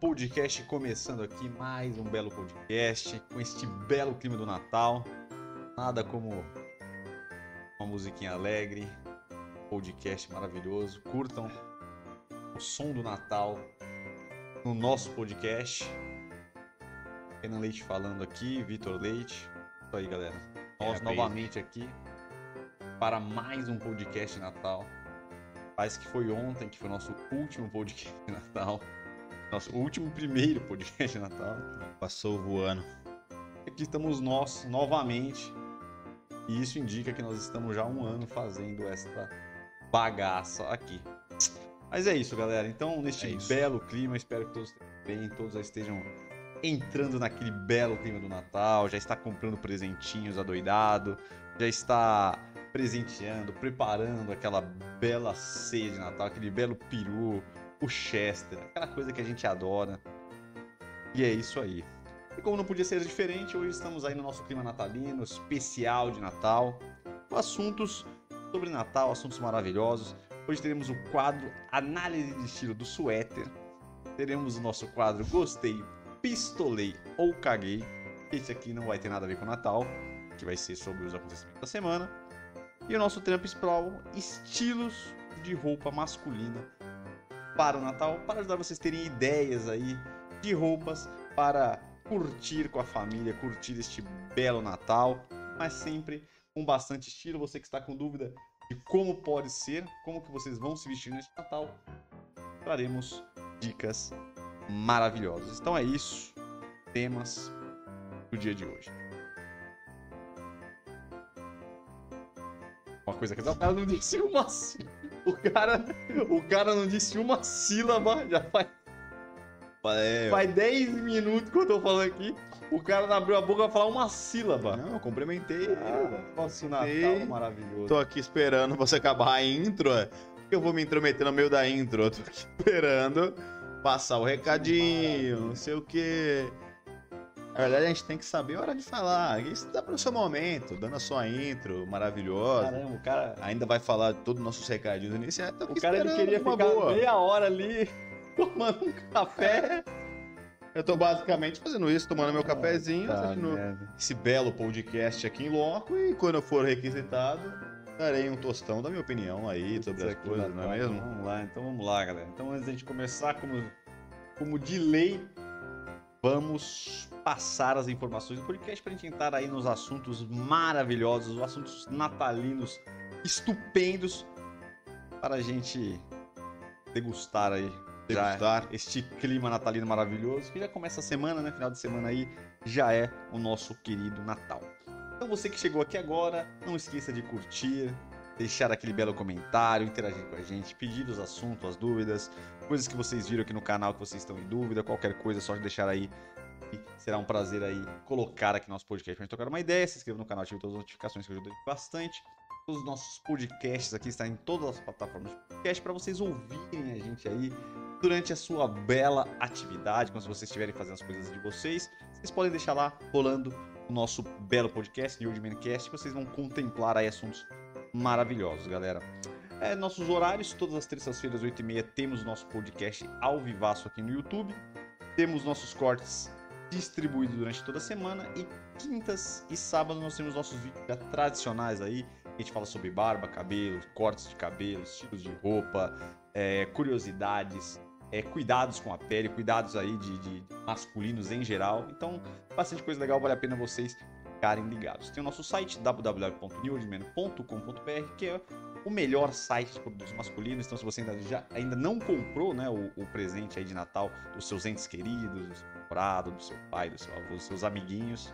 podcast começando aqui, mais um belo podcast com este belo clima do Natal. Nada como uma musiquinha alegre, podcast maravilhoso. Curtam o som do Natal no nosso podcast. Renan Leite falando aqui, Vitor Leite. Isso aí, galera. Nós É, novamente aqui para mais um podcast Natal. Parece que foi ontem que foi nosso último podcast de Natal. Nosso último primeiro podcast de Natal. Passou voando. Aqui estamos nós novamente. E isso indica que nós estamos já há um ano fazendo esta bagaça aqui. Mas é isso, galera. Então, neste É belo clima, espero que todos estejam bem, todos já estejam entrando naquele belo clima do Natal, já está comprando presentinhos adoidado, já está presenteando, preparando aquela bela ceia de Natal, aquele belo peru, o Chester, aquela coisa que a gente adora. E é isso aí. E como não podia ser diferente, hoje estamos aí no nosso clima natalino, especial de Natal, com assuntos sobre Natal, assuntos maravilhosos. Hoje teremos o quadro Análise de Estilo do Suéter. Teremos o nosso quadro Gostei, Pistolei ou Caguei. Esse aqui não vai ter nada a ver com Natal, que vai ser sobre os acontecimentos da semana. E o nosso Trump Sprawl, estilos de roupa masculina para o Natal, para ajudar vocês a terem ideias aí de roupas para curtir com a família, curtir este belo Natal, mas sempre com bastante estilo. Você que está com dúvida de como pode ser, como que vocês vão se vestir neste Natal, traremos dicas maravilhosas. Então é isso, temas do dia de hoje. Uma coisa que cara não disse uma sílaba. O cara, o cara não disse uma sílaba, já faz É, Faz 10 minutos que eu tô falando aqui. O cara não abriu a boca pra falar uma sílaba. Não, eu cumprimentei. Ah, nosso Natal maravilhoso. Tô aqui esperando você acabar a intro. é. Eu vou me intrometer no meio da intro. Eu tô aqui esperando passar o recadinho, não sei o quê. Na verdade, a gente tem que saber a hora de falar. Isso dá pro seu momento, dando a sua intro maravilhosa. Caramba, o cara, Ainda vai falar todos os nossos recadinhos iniciais. Tô o cara ele queria ficar boa. meia hora ali tomando um café. Eu tô basicamente fazendo isso, tomando meu cafezinho, Tá, assistindo merda. esse belo podcast aqui em loco e quando eu for requisitado, darei um tostão da minha opinião aí sobre Isso as coisas, não é mesmo? Vamos lá, então vamos lá, galera. Então antes da gente começar, como, como de lei, vamos passar as informações do podcast pra gente entrar aí nos assuntos maravilhosos, os assuntos natalinos estupendos para a gente degustar aí já Degustar. este clima natalino maravilhoso que já começa a semana, né? Final de semana aí já é o nosso querido Natal. Então você que chegou aqui agora, não esqueça de curtir, deixar aquele belo comentário, interagir com a gente, pedir os assuntos, as dúvidas, coisas que vocês viram aqui no canal que vocês estão em dúvida, qualquer coisa, é só deixar aí. Será um prazer aí colocar aqui nosso podcast pra gente trocar uma ideia. Se inscreva no canal, ative todas as notificações que ajuda bastante. Todos os nossos podcasts aqui estão em todas as plataformas de podcast para vocês ouvirem a gente aí durante a sua bela atividade, quando vocês estiverem fazendo as coisas de vocês. Vocês podem deixar lá rolando o nosso belo podcast, New Old Mancast, vocês vão contemplar aí assuntos maravilhosos, galera. É, nossos horários, todas as terças-feiras, 8h30, temos nosso podcast ao vivaço aqui no YouTube. Temos nossos cortes distribuídos durante toda a semana. E quintas e sábados nós temos nossos vídeos já tradicionais aí. A gente fala sobre barba, cabelo, cortes de cabelo, estilos de roupa, é, curiosidades, é, cuidados com a pele, cuidados aí de, de masculinos em geral. Então, bastante coisa legal, vale a pena vocês ficarem ligados. Tem o nosso site www.newordman.com.br, que é o melhor site de produtos masculinos. Então, se você ainda, já, ainda não comprou né, o, o presente aí de Natal dos seus entes queridos, do seu namorado, do seu pai, do seu avô, dos seus amiguinhos,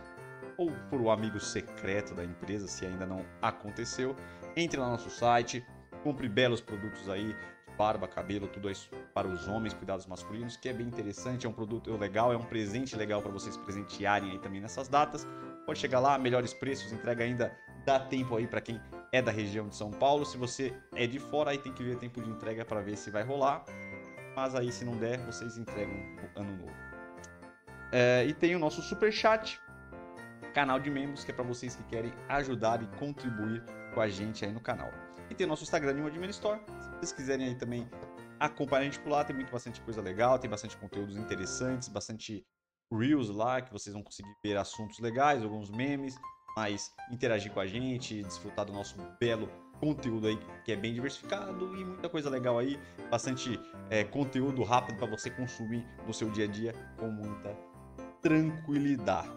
ou por o amigo secreto da empresa, se ainda não aconteceu, entre lá no nosso site, compre belos produtos aí, barba, cabelo, tudo isso para os homens, cuidados masculinos, que é bem interessante, é um produto legal, é um presente legal para vocês presentearem aí também nessas datas. Pode chegar lá, melhores preços, entrega ainda dá tempo aí para quem é da região de São Paulo. Se você é de fora, aí tem que ver tempo de entrega para ver se vai rolar. Mas aí, se não der, vocês entregam no ano novo. É, e tem o nosso super chat, canal de membros, que é para vocês que querem ajudar e contribuir com a gente aí no canal. E tem o nosso Instagram, New Admin Store. Se vocês quiserem aí também acompanhar a gente por lá, tem muito bastante coisa legal, tem bastante conteúdos interessantes, bastante reels lá que vocês vão conseguir ver assuntos legais, alguns memes, mas interagir com a gente, desfrutar do nosso belo conteúdo aí que é bem diversificado e muita coisa legal aí, bastante é, conteúdo rápido para você consumir no seu dia a dia com muita tranquilidade.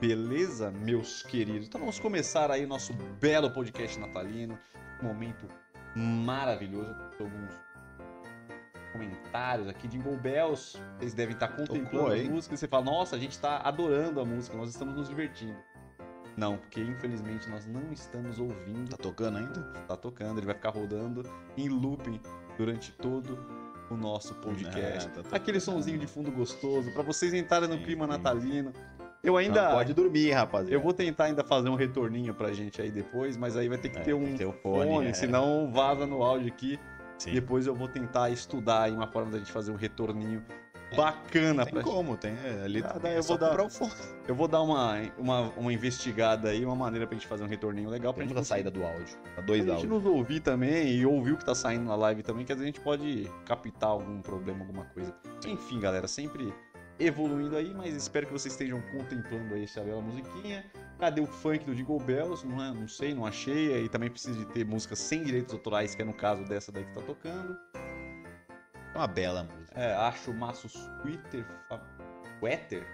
Beleza, meus queridos? Então vamos começar aí nosso belo podcast natalino, um momento maravilhoso, alguns comentários aqui de Bells, vocês devem estar contemplando a música e você fala, nossa, a gente está adorando a música, nós estamos nos divertindo. Não, porque infelizmente nós não estamos ouvindo. Tá tocando ainda? Tá tocando, ele vai ficar rodando em looping durante todo o nosso podcast. É, tá Aquele sonzinho de fundo gostoso, para vocês entrarem no clima natalino. Eu ainda. Não pode dormir, rapaziada. Eu vou tentar ainda fazer um retorninho pra gente aí depois, mas aí vai ter que é, ter um ter fone, fone é. senão vaza no áudio aqui. Sim. Depois eu vou tentar estudar aí uma forma da gente fazer um retorninho bacana tem pra como, tem. É, ali ah, daí eu vou dar o fone. Eu vou dar uma, uma, uma investigada aí, uma maneira pra gente fazer um retorninho legal pra Temos gente. a saída do áudio. A dois pra áudios. gente nos ouvir também e ouvir o que tá saindo na live também, que às vezes a gente pode captar algum problema, alguma coisa. Enfim, galera, sempre evoluindo aí, mas espero que vocês estejam contemplando aí essa bela musiquinha. Cadê o funk do Jingle Bells? Não, é, não sei, não achei. E também precisa de ter música sem direitos autorais, que é no caso dessa daí que tá tocando. É uma bela música. É, acho o maço Twitter. Suéter?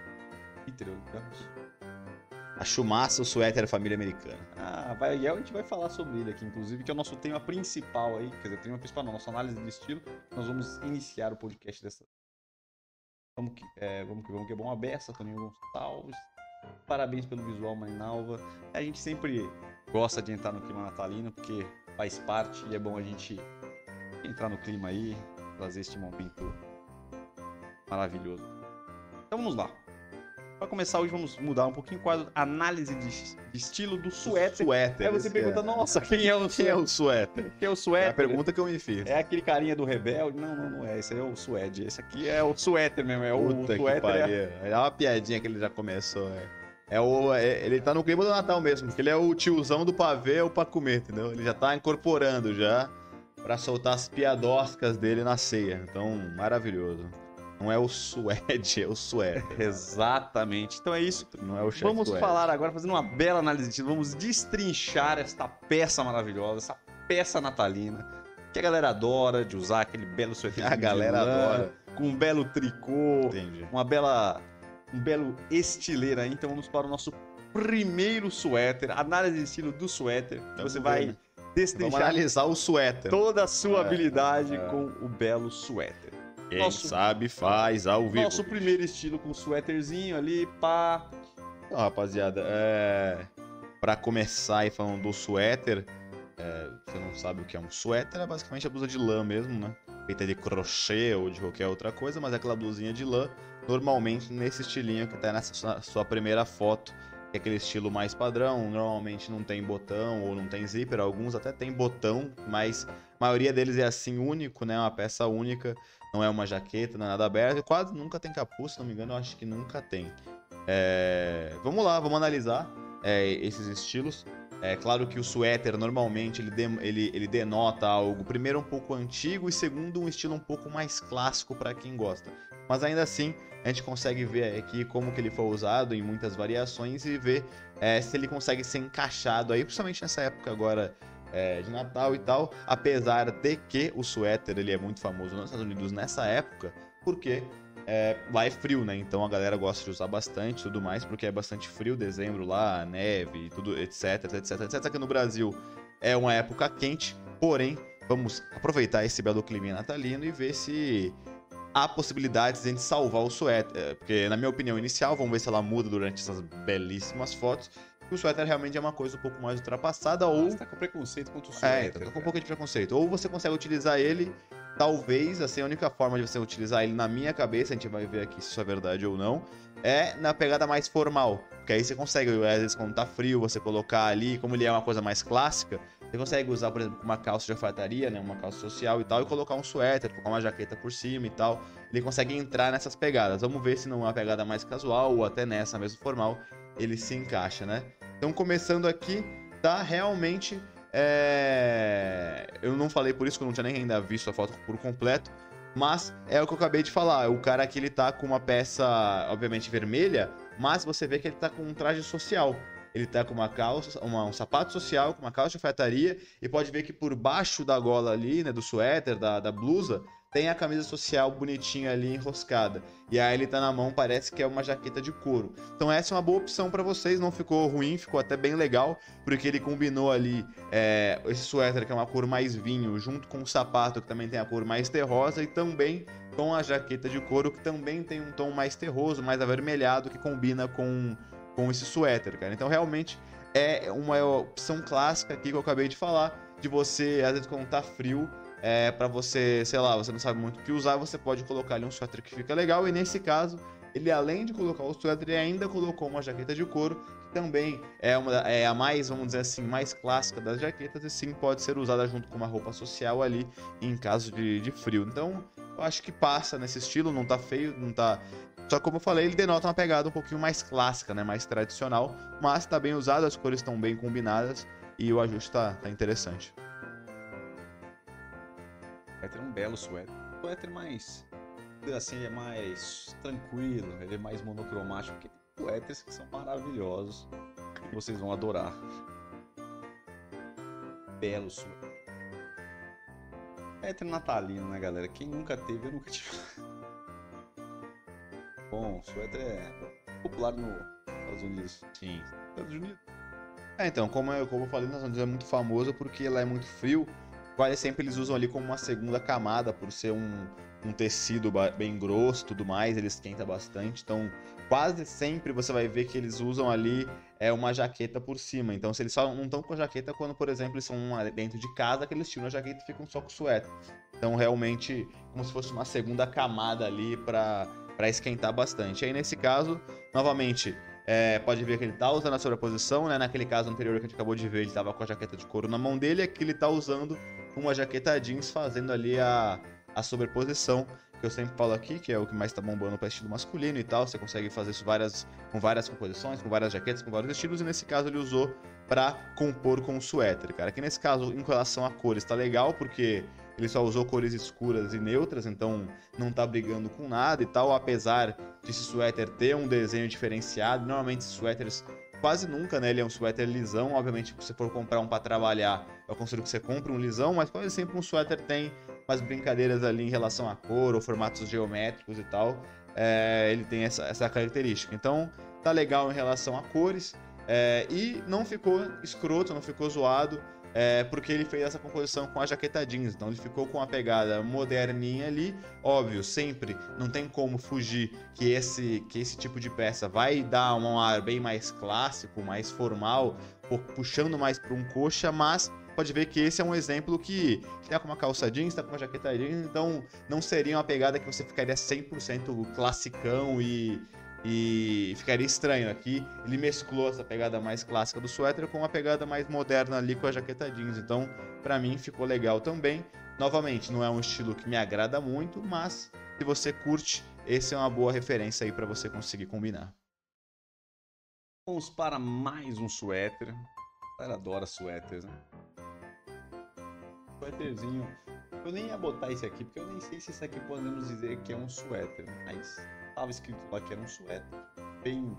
Twitter, digamos. Acho massa o suéter família americana. Ah, vai, e a gente vai falar sobre ele aqui, inclusive, que é o nosso tema principal aí. Quer dizer, tema principal não, nossa análise de estilo. Nós vamos iniciar o podcast dessa. Vamos que, é, vamos que vamos, que é bom. A beça, Toninho Gonçalves. Parabéns pelo visual, Marinalva. A gente sempre gosta de entrar no clima natalino, porque faz parte e é bom a gente entrar no clima aí, trazer este momento maravilhoso. Então vamos lá. Para começar hoje vamos mudar um pouquinho o quadro análise de, de estilo do suéter. suéter. Aí você pergunta, é. nossa, quem é o quem é o suéter? Quem é o suéter? É a pergunta que eu me fiz. É aquele carinha do rebelde? Não, não, não é. Esse aí é o suede. Esse aqui é o suéter mesmo. É o Puta suéter. É... é uma piadinha que ele já começou. É. É o, é, ele tá no clima do Natal mesmo, porque ele é o tiozão do pavê ou pra comer, entendeu? Ele já tá incorporando já para soltar as piadoscas dele na ceia. Então, maravilhoso. Não é o suede, é o suéter. Exatamente. Então é isso. Não é o chefe Vamos falar agora, fazendo uma bela análise de vamos destrinchar esta peça maravilhosa, essa peça natalina, que a galera adora de usar aquele belo suéter. A galera adora. Com um belo tricô, Entendi. uma bela um belo estileiro aí. Então vamos para o nosso primeiro suéter, análise de estilo do suéter. Você vai destrinchar Vamos analisar o suéter. Toda a sua é, habilidade é. com o belo suéter. Quem nosso, sabe faz ao vivo. Nosso primeiro estilo com o suéterzinho ali, pá. Então, rapaziada, é... para começar aí falando do suéter, é... você não sabe o que é um suéter, é basicamente a blusa de lã mesmo, né? Feita de crochê ou de qualquer outra coisa, mas é aquela blusinha de lã, normalmente nesse estilinho que tá nessa sua primeira foto é aquele estilo mais padrão, normalmente não tem botão ou não tem zíper, alguns até tem botão, mas a maioria deles é assim único, né, uma peça única, não é uma jaqueta, não é nada aberto, quase nunca tem capuz, se não me engano, eu acho que nunca tem. É... Vamos lá, vamos analisar é, esses estilos. É claro que o suéter normalmente ele, de, ele, ele denota algo, primeiro um pouco antigo e segundo um estilo um pouco mais clássico para quem gosta. Mas ainda assim, a gente consegue ver aqui como que ele foi usado em muitas variações e ver é, se ele consegue ser encaixado aí, principalmente nessa época agora é, de Natal e tal, apesar de que o suéter ele é muito famoso nos Estados Unidos nessa época, porque é, lá é frio, né? Então a galera gosta de usar bastante tudo mais, porque é bastante frio, dezembro lá, neve, tudo, etc, etc, etc. Aqui no Brasil é uma época quente, porém, vamos aproveitar esse belo clima natalino e ver se há possibilidades de a gente salvar o suéter. É, porque, na minha opinião inicial, vamos ver se ela muda durante essas belíssimas fotos. o suéter realmente é uma coisa um pouco mais ultrapassada, ou. Você tá com preconceito contra o suéter. É, tá com um pouco de preconceito. Ou você consegue utilizar ele talvez, assim, a única forma de você utilizar ele na minha cabeça, a gente vai ver aqui se isso é verdade ou não, é na pegada mais formal. Porque aí você consegue, às vezes, quando tá frio, você colocar ali, como ele é uma coisa mais clássica, você consegue usar, por exemplo, uma calça de alfaiataria, né, uma calça social e tal, e colocar um suéter, colocar uma jaqueta por cima e tal. Ele consegue entrar nessas pegadas. Vamos ver se não é uma pegada mais casual ou até nessa mesmo formal, ele se encaixa, né? Então, começando aqui, tá realmente é... eu não falei por isso que eu não tinha nem ainda visto a foto por completo, mas é o que eu acabei de falar. O cara aqui ele tá com uma peça, obviamente, vermelha, mas você vê que ele tá com um traje social. Ele tá com uma calça, uma, um sapato social, com uma calça de alfaiataria, e pode ver que por baixo da gola ali, né, do suéter, da, da blusa, tem a camisa social bonitinha ali enroscada. E aí ele tá na mão, parece que é uma jaqueta de couro. Então essa é uma boa opção para vocês, não ficou ruim, ficou até bem legal, porque ele combinou ali é, esse suéter que é uma cor mais vinho, junto com o sapato que também tem a cor mais terrosa e também com a jaqueta de couro que também tem um tom mais terroso, mais avermelhado que combina com, com esse suéter, cara. Então realmente é uma opção clássica aqui que eu acabei de falar, de você, às vezes quando tá frio, é, para você, sei lá, você não sabe muito o que usar, você pode colocar ali um suéter que fica legal. E nesse caso, ele além de colocar o suéter, ele ainda colocou uma jaqueta de couro, que também é, uma, é a mais, vamos dizer assim, mais clássica das jaquetas, e sim pode ser usada junto com uma roupa social ali em caso de, de frio. Então, eu acho que passa nesse estilo, não tá feio, não tá. Só como eu falei, ele denota uma pegada um pouquinho mais clássica, né? Mais tradicional, mas tá bem usado, as cores estão bem combinadas e o ajuste tá, tá interessante suéter, é um belo suéter. Suéter mais, assim, ele é mais tranquilo, ele é mais monocromático, porque tem suéteres que são maravilhosos e vocês vão adorar. Belo suéter. Suéter natalino, né, galera? Quem nunca teve, eu nunca tive. Bom, suéter é popular nos Estados Unidos. Sim. Estados Unidos. É, então, como eu, como eu falei, nos Estados Unidos é muito famoso porque lá é muito frio quase sempre eles usam ali como uma segunda camada, por ser um, um tecido bem grosso tudo mais, ele esquenta bastante. Então, quase sempre você vai ver que eles usam ali é uma jaqueta por cima. Então, se eles só não estão com a jaqueta quando, por exemplo, eles são dentro de casa, que eles tiram a jaqueta e ficam só com o suéter. Então, realmente, como se fosse uma segunda camada ali para esquentar bastante. Aí, nesse caso, novamente, é, pode ver que ele está usando a sobreposição, né? Naquele caso anterior que a gente acabou de ver, ele estava com a jaqueta de couro na mão dele, aqui ele está usando uma jaqueta jeans fazendo ali a, a sobreposição que eu sempre falo aqui, que é o que mais tá bombando para estilo masculino e tal. Você consegue fazer isso várias, com várias composições, com várias jaquetas, com vários estilos, e nesse caso ele usou para compor com o suéter, cara. Que nesse caso, em relação a cores, tá legal, porque ele só usou cores escuras e neutras, então não tá brigando com nada e tal, apesar de esse suéter ter um desenho diferenciado. Normalmente suéteres quase nunca, né? Ele é um suéter lisão. Obviamente, se você for comprar um para trabalhar, eu aconselho que você compre um lisão, mas quase sempre um suéter tem umas brincadeiras ali em relação à cor ou formatos geométricos e tal. É, ele tem essa, essa característica. Então, tá legal em relação a cores. É, e não ficou escroto, não ficou zoado é, porque ele fez essa composição com a jaqueta jeans. Então ele ficou com uma pegada moderninha ali. Óbvio, sempre não tem como fugir que esse, que esse tipo de peça vai dar um ar bem mais clássico, mais formal, puxando mais para um coxa, mas pode ver que esse é um exemplo que está com uma calça jeans, está com uma jaqueta jeans, então não seria uma pegada que você ficaria 100% classicão e e ficaria estranho aqui. Ele mesclou essa pegada mais clássica do suéter com uma pegada mais moderna ali com a jaqueta jeans. Então, para mim ficou legal também. Novamente, não é um estilo que me agrada muito, mas se você curte, esse é uma boa referência aí para você conseguir combinar. Vamos para mais um suéter. Ela adora suéteres, né? Suéterzinho. Eu nem ia botar esse aqui, porque eu nem sei se esse aqui podemos dizer que é um suéter, mas Tava escrito lá que era um suéter. Bem.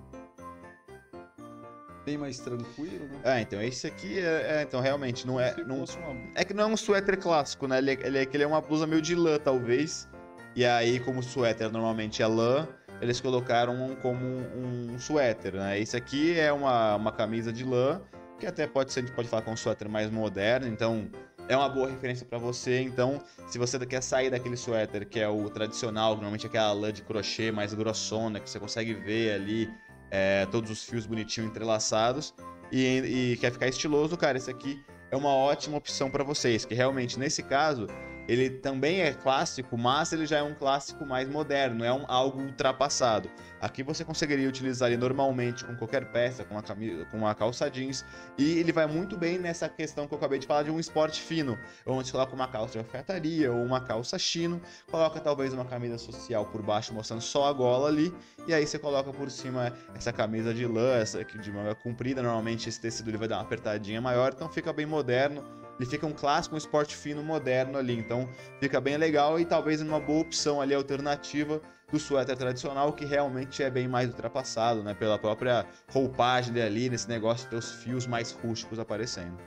Bem mais tranquilo, né? É, então esse aqui é, é então realmente não é. Não, uma... É que não é um suéter clássico, né? Ele, é, ele, é, ele é uma blusa meio de lã, talvez. E aí, como o suéter normalmente é lã, eles colocaram como um, um suéter, né? Esse aqui é uma, uma camisa de lã, que até pode ser, a gente pode falar com um suéter mais moderno, então é uma boa referência para você. Então, se você quer sair daquele suéter que é o tradicional, normalmente aquela lã de crochê mais grossona, que você consegue ver ali é, todos os fios bonitinhos entrelaçados, e, e, quer ficar estiloso, cara, esse aqui é uma ótima opção para vocês. Que realmente, nesse caso, ele também é clássico, mas ele já é um clássico mais moderno, é um, algo ultrapassado. Aqui você conseguiria utilizar ele normalmente com qualquer peça, com uma, camisa, com uma calça jeans, e ele vai muito bem nessa questão que eu acabei de falar de um esporte fino, onde você coloca uma calça de alfaiataria ou uma calça chino, coloca talvez uma camisa social por baixo mostrando só a gola ali, e aí você coloca por cima essa camisa de lã, essa de manga comprida, normalmente esse tecido ele vai dar uma apertadinha maior, então fica bem moderno ele fica um clássico, um esporte fino moderno ali. Então fica bem legal e talvez uma boa opção ali alternativa do suéter tradicional, que realmente é bem mais ultrapassado, né? Pela própria roupagem ali, nesse negócio de ter os fios mais rústicos aparecendo.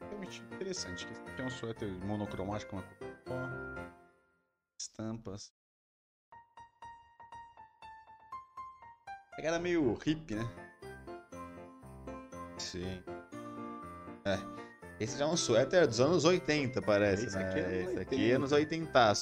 Realmente interessante. Tem um suéter monocromático, uma cor estampas. Pegada meio hippie, né? Sim. É. Esse já é um suéter dos anos 80, parece, esse né? Aqui é esse aqui é anos 80.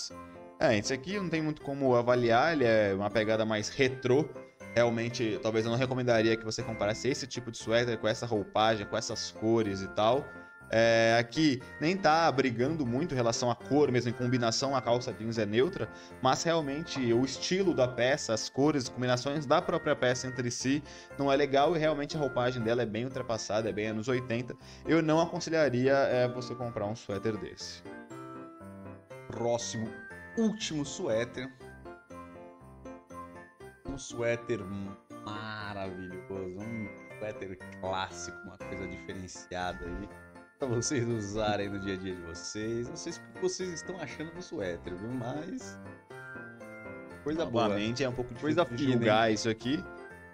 É, esse aqui não tem muito como avaliar, ele é uma pegada mais retrô. Realmente, talvez eu não recomendaria que você comprasse esse tipo de suéter com essa roupagem, com essas cores e tal. É, aqui nem tá brigando muito em relação à cor, mesmo em combinação, a calça jeans é neutra, mas realmente o estilo da peça, as cores, as combinações da própria peça entre si não é legal e realmente a roupagem dela é bem ultrapassada, é bem anos 80. Eu não aconselharia é, você comprar um suéter desse. Próximo, último suéter. Um suéter maravilhoso, um suéter clássico, uma coisa diferenciada aí para vocês usarem no dia a dia de vocês. Não sei o que vocês estão achando do suéter, viu? Mas. Coisa Novamente, boa. é um pouco difícil Coisa de julgar fina, isso aqui.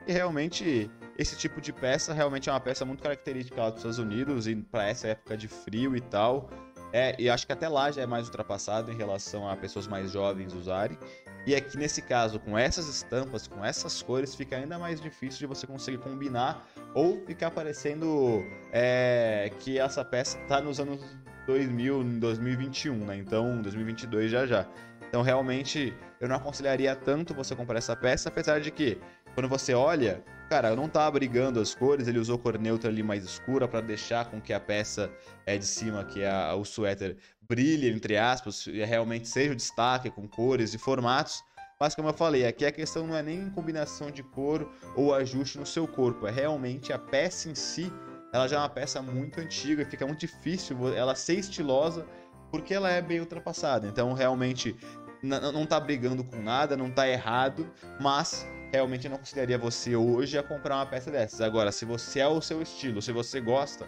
E realmente, esse tipo de peça realmente é uma peça muito característica lá dos Estados Unidos e para essa época de frio e tal. É, e acho que até lá já é mais ultrapassado em relação a pessoas mais jovens usarem. E aqui nesse caso, com essas estampas, com essas cores, fica ainda mais difícil de você conseguir combinar ou ficar parecendo é, que essa peça está nos anos 2000, 2021, né? Então, 2022 já já. Então, realmente, eu não aconselharia tanto você comprar essa peça, apesar de que, quando você olha, cara, não tá brigando as cores, ele usou cor neutra ali mais escura para deixar com que a peça é de cima, que é a, o suéter, brilhe, entre aspas, e realmente seja o destaque com cores e formatos. Mas como eu falei, aqui a questão não é nem combinação de cor ou ajuste no seu corpo, é realmente a peça em si. Ela já é uma peça muito antiga fica muito difícil ela ser estilosa porque ela é bem ultrapassada. Então realmente não está brigando com nada, não está errado, mas realmente não consideraria você hoje a comprar uma peça dessas. Agora, se você é o seu estilo, se você gosta,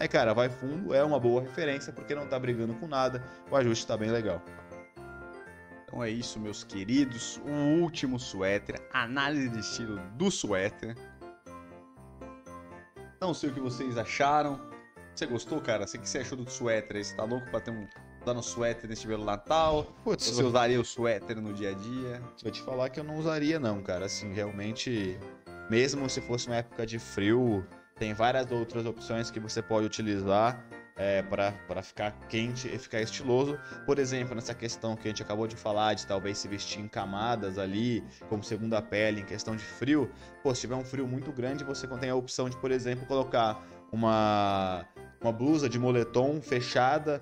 Aí, cara, vai fundo, é uma boa referência porque não tá brigando com nada, o ajuste tá bem legal. Então é isso, meus queridos. O último suéter, análise de estilo do suéter. Não sei o que vocês acharam. Você gostou, cara? Sei que você achou do suéter. Você tá louco pra ter um usar no suéter neste belo Natal? Putz, você usaria o suéter no dia a dia? Vou te falar que eu não usaria não, cara. Assim, realmente, mesmo se fosse uma época de frio, tem várias outras opções que você pode utilizar é, para ficar quente e ficar estiloso. Por exemplo, nessa questão que a gente acabou de falar, de talvez se vestir em camadas ali, como segunda pele, em questão de frio. Pô, se tiver um frio muito grande, você tem a opção de, por exemplo, colocar uma, uma blusa de moletom fechada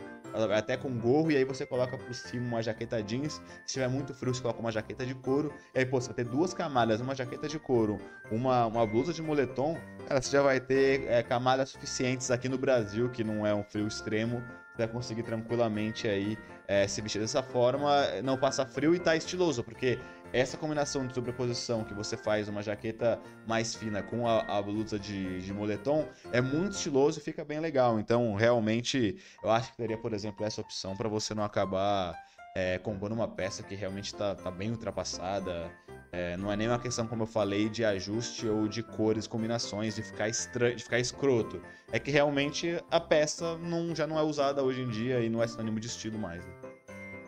até com gorro, e aí você coloca por cima uma jaqueta jeans. Se tiver muito frio, você coloca uma jaqueta de couro. E aí, pô, você vai ter duas camadas, uma jaqueta de couro, uma, uma blusa de moletom. Cara, você já vai ter é, camadas suficientes aqui no Brasil, que não é um frio extremo. Você vai conseguir tranquilamente aí é, se vestir dessa forma, não passar frio e tá estiloso, porque essa combinação de sobreposição que você faz uma jaqueta mais fina com a, a blusa de, de, moletom é muito estiloso e fica bem legal. Então, realmente, eu acho que teria, por exemplo, essa opção para você não acabar é, comprando uma peça que realmente está tá bem ultrapassada. É, não é nem uma questão, como eu falei, de ajuste ou de cores, combinações, de ficar, estranho, de ficar escroto. É que realmente a peça não, já não é usada hoje em dia e não é sinônimo de estilo mais. Né?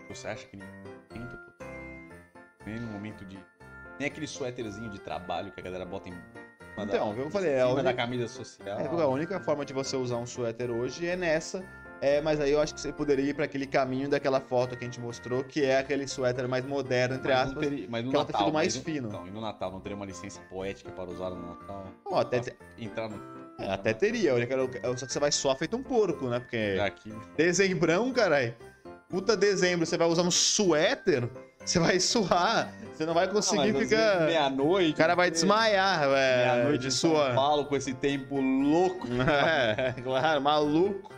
Você acha que nem no momento de. Nem aquele suéterzinho de trabalho que a galera bota em. Então, da, eu falei, é a única... da camisa social. É, a única forma de você usar um suéter hoje é nessa. É, mas aí eu acho que você poderia ir para aquele caminho daquela foto que a gente mostrou, que é aquele suéter mais moderno, entre mas aspas, teria, mas no que Natal, é um tecido mais fino. Então, e no Natal não teria uma licença poética para usar no Natal? Não, até entrar no É, até teria, só que você vai suar feito um porco, né? Porque Aqui. dezembrão, caralho. Puta dezembro, você vai usar um suéter, você vai suar. Você não vai conseguir Mas, às ficar. Meia-noite. O cara vai desmaiar, é, Meia-noite de suor. Paulo com esse tempo louco. É, claro, maluco.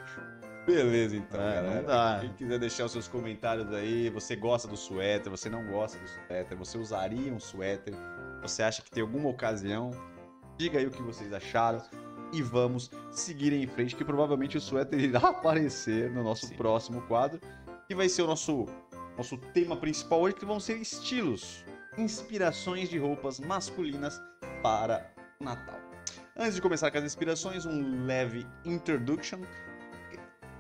Beleza, então, É, galera. dá. Quem quiser deixar os seus comentários aí, você gosta do suéter, você não gosta do suéter, você usaria um suéter, você acha que tem alguma ocasião, diga aí o que vocês acharam e vamos seguir em frente, que provavelmente o suéter irá aparecer no nosso Sim. próximo quadro, que vai ser o nosso, nosso tema principal hoje, que vão ser estilos, inspirações de roupas masculinas para o Natal. Antes de começar com as inspirações, um leve introduction.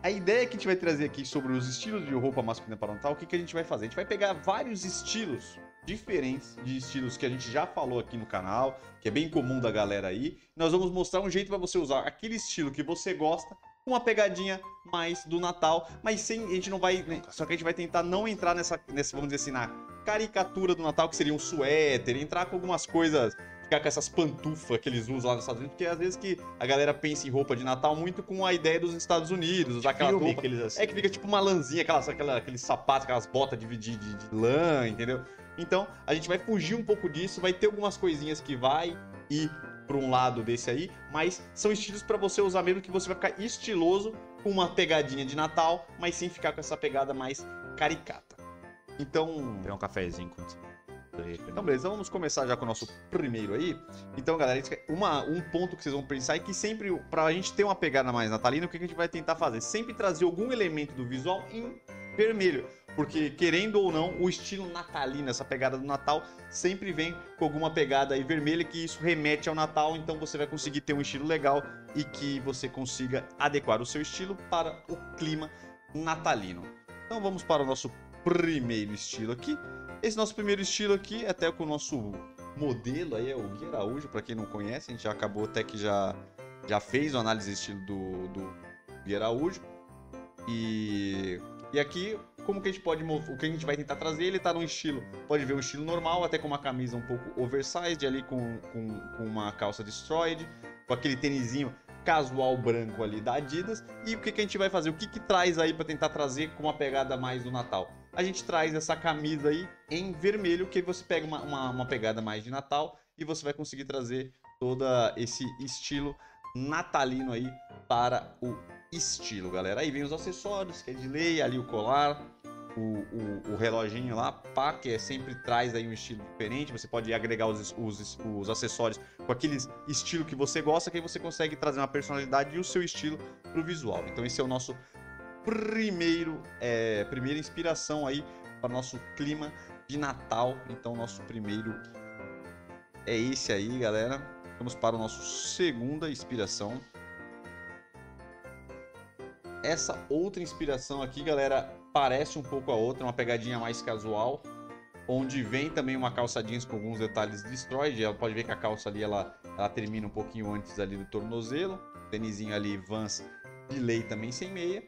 A ideia que a gente vai trazer aqui sobre os estilos de roupa masculina para o Natal, o que, que a gente vai fazer? A gente vai pegar vários estilos diferentes de estilos que a gente já falou aqui no canal, que é bem comum da galera aí. Nós vamos mostrar um jeito para você usar aquele estilo que você gosta, uma pegadinha mais do Natal, mas sem a gente não vai, né, só que a gente vai tentar não entrar nessa, nessa vamos dizer assim, na caricatura do Natal que seria um suéter, entrar com algumas coisas ficar com essas pantufas que eles usam lá nos Estados Unidos, porque às vezes que a galera pensa em roupa de Natal muito com a ideia dos Estados Unidos, usar aquela roupa. que eles assim. É que fica tipo uma lãzinha, aquelas, aquela, aqueles sapatos, aquelas botas de, de, de, de lã, entendeu? Então, a gente vai fugir um pouco disso, vai ter algumas coisinhas que vai ir para um lado desse aí, mas são estilos para você usar mesmo que você vai ficar estiloso com uma pegadinha de Natal, mas sem ficar com essa pegada mais caricata. Então, Pegar um cafezinho com então, beleza, vamos começar já com o nosso primeiro aí. Então, galera, uma, um ponto que vocês vão pensar é que sempre, pra gente ter uma pegada mais natalina, o que a gente vai tentar fazer? Sempre trazer algum elemento do visual em vermelho. Porque, querendo ou não, o estilo natalino, essa pegada do Natal, sempre vem com alguma pegada aí vermelha, que isso remete ao Natal, então você vai conseguir ter um estilo legal e que você consiga adequar o seu estilo para o clima natalino. Então vamos para o nosso primeiro estilo aqui. Esse nosso primeiro estilo aqui, até com o nosso modelo aí, é o Gui Araújo, para quem não conhece, a gente já acabou até que já, já fez uma análise de estilo do, do Gui Araújo. E, e aqui, como que a gente pode, o que a gente vai tentar trazer, ele tá num estilo, pode ver um estilo normal, até com uma camisa um pouco oversized ali, com, com, com uma calça destroyed, com aquele tênisinho casual branco ali da Adidas. E o que, que a gente vai fazer? O que, que traz aí para tentar trazer com uma pegada mais do Natal? A gente traz essa camisa aí em vermelho, que você pega uma, uma, uma pegada mais de Natal e você vai conseguir trazer todo esse estilo natalino aí para o estilo, galera. Aí vem os acessórios, que é de lei, ali o colar, o, o, o reloginho lá, pá, que é sempre traz aí um estilo diferente. Você pode agregar os, os, os acessórios com aquele estilo que você gosta, que aí você consegue trazer uma personalidade e o seu estilo pro visual. Então esse é o nosso primeiro, é, primeira inspiração aí para o nosso clima de Natal. Então nosso primeiro é esse aí, galera. Vamos para o nosso segunda inspiração. Essa outra inspiração aqui, galera, parece um pouco a outra, uma pegadinha mais casual, onde vem também uma calça jeans com alguns detalhes destroyed. Ela pode ver que a calça ali ela, ela termina um pouquinho antes ali do tornozelo. Tênisinho ali Vans de lei também sem meia.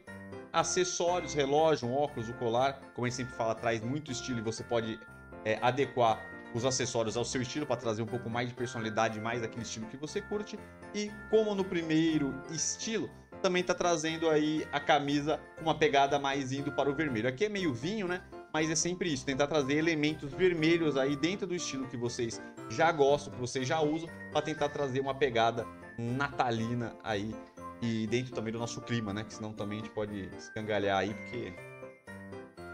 Acessórios, relógio, um óculos, o colar, como a gente sempre fala, traz muito estilo e você pode é, adequar os acessórios ao seu estilo para trazer um pouco mais de personalidade, mais daquele estilo que você curte. E como no primeiro estilo, também tá trazendo aí a camisa com uma pegada mais indo para o vermelho. Aqui é meio vinho, né? Mas é sempre isso, tentar trazer elementos vermelhos aí dentro do estilo que vocês já gostam, que vocês já usam, para tentar trazer uma pegada natalina aí e dentro também do nosso clima, né? Que senão também a gente pode escangalhar aí, porque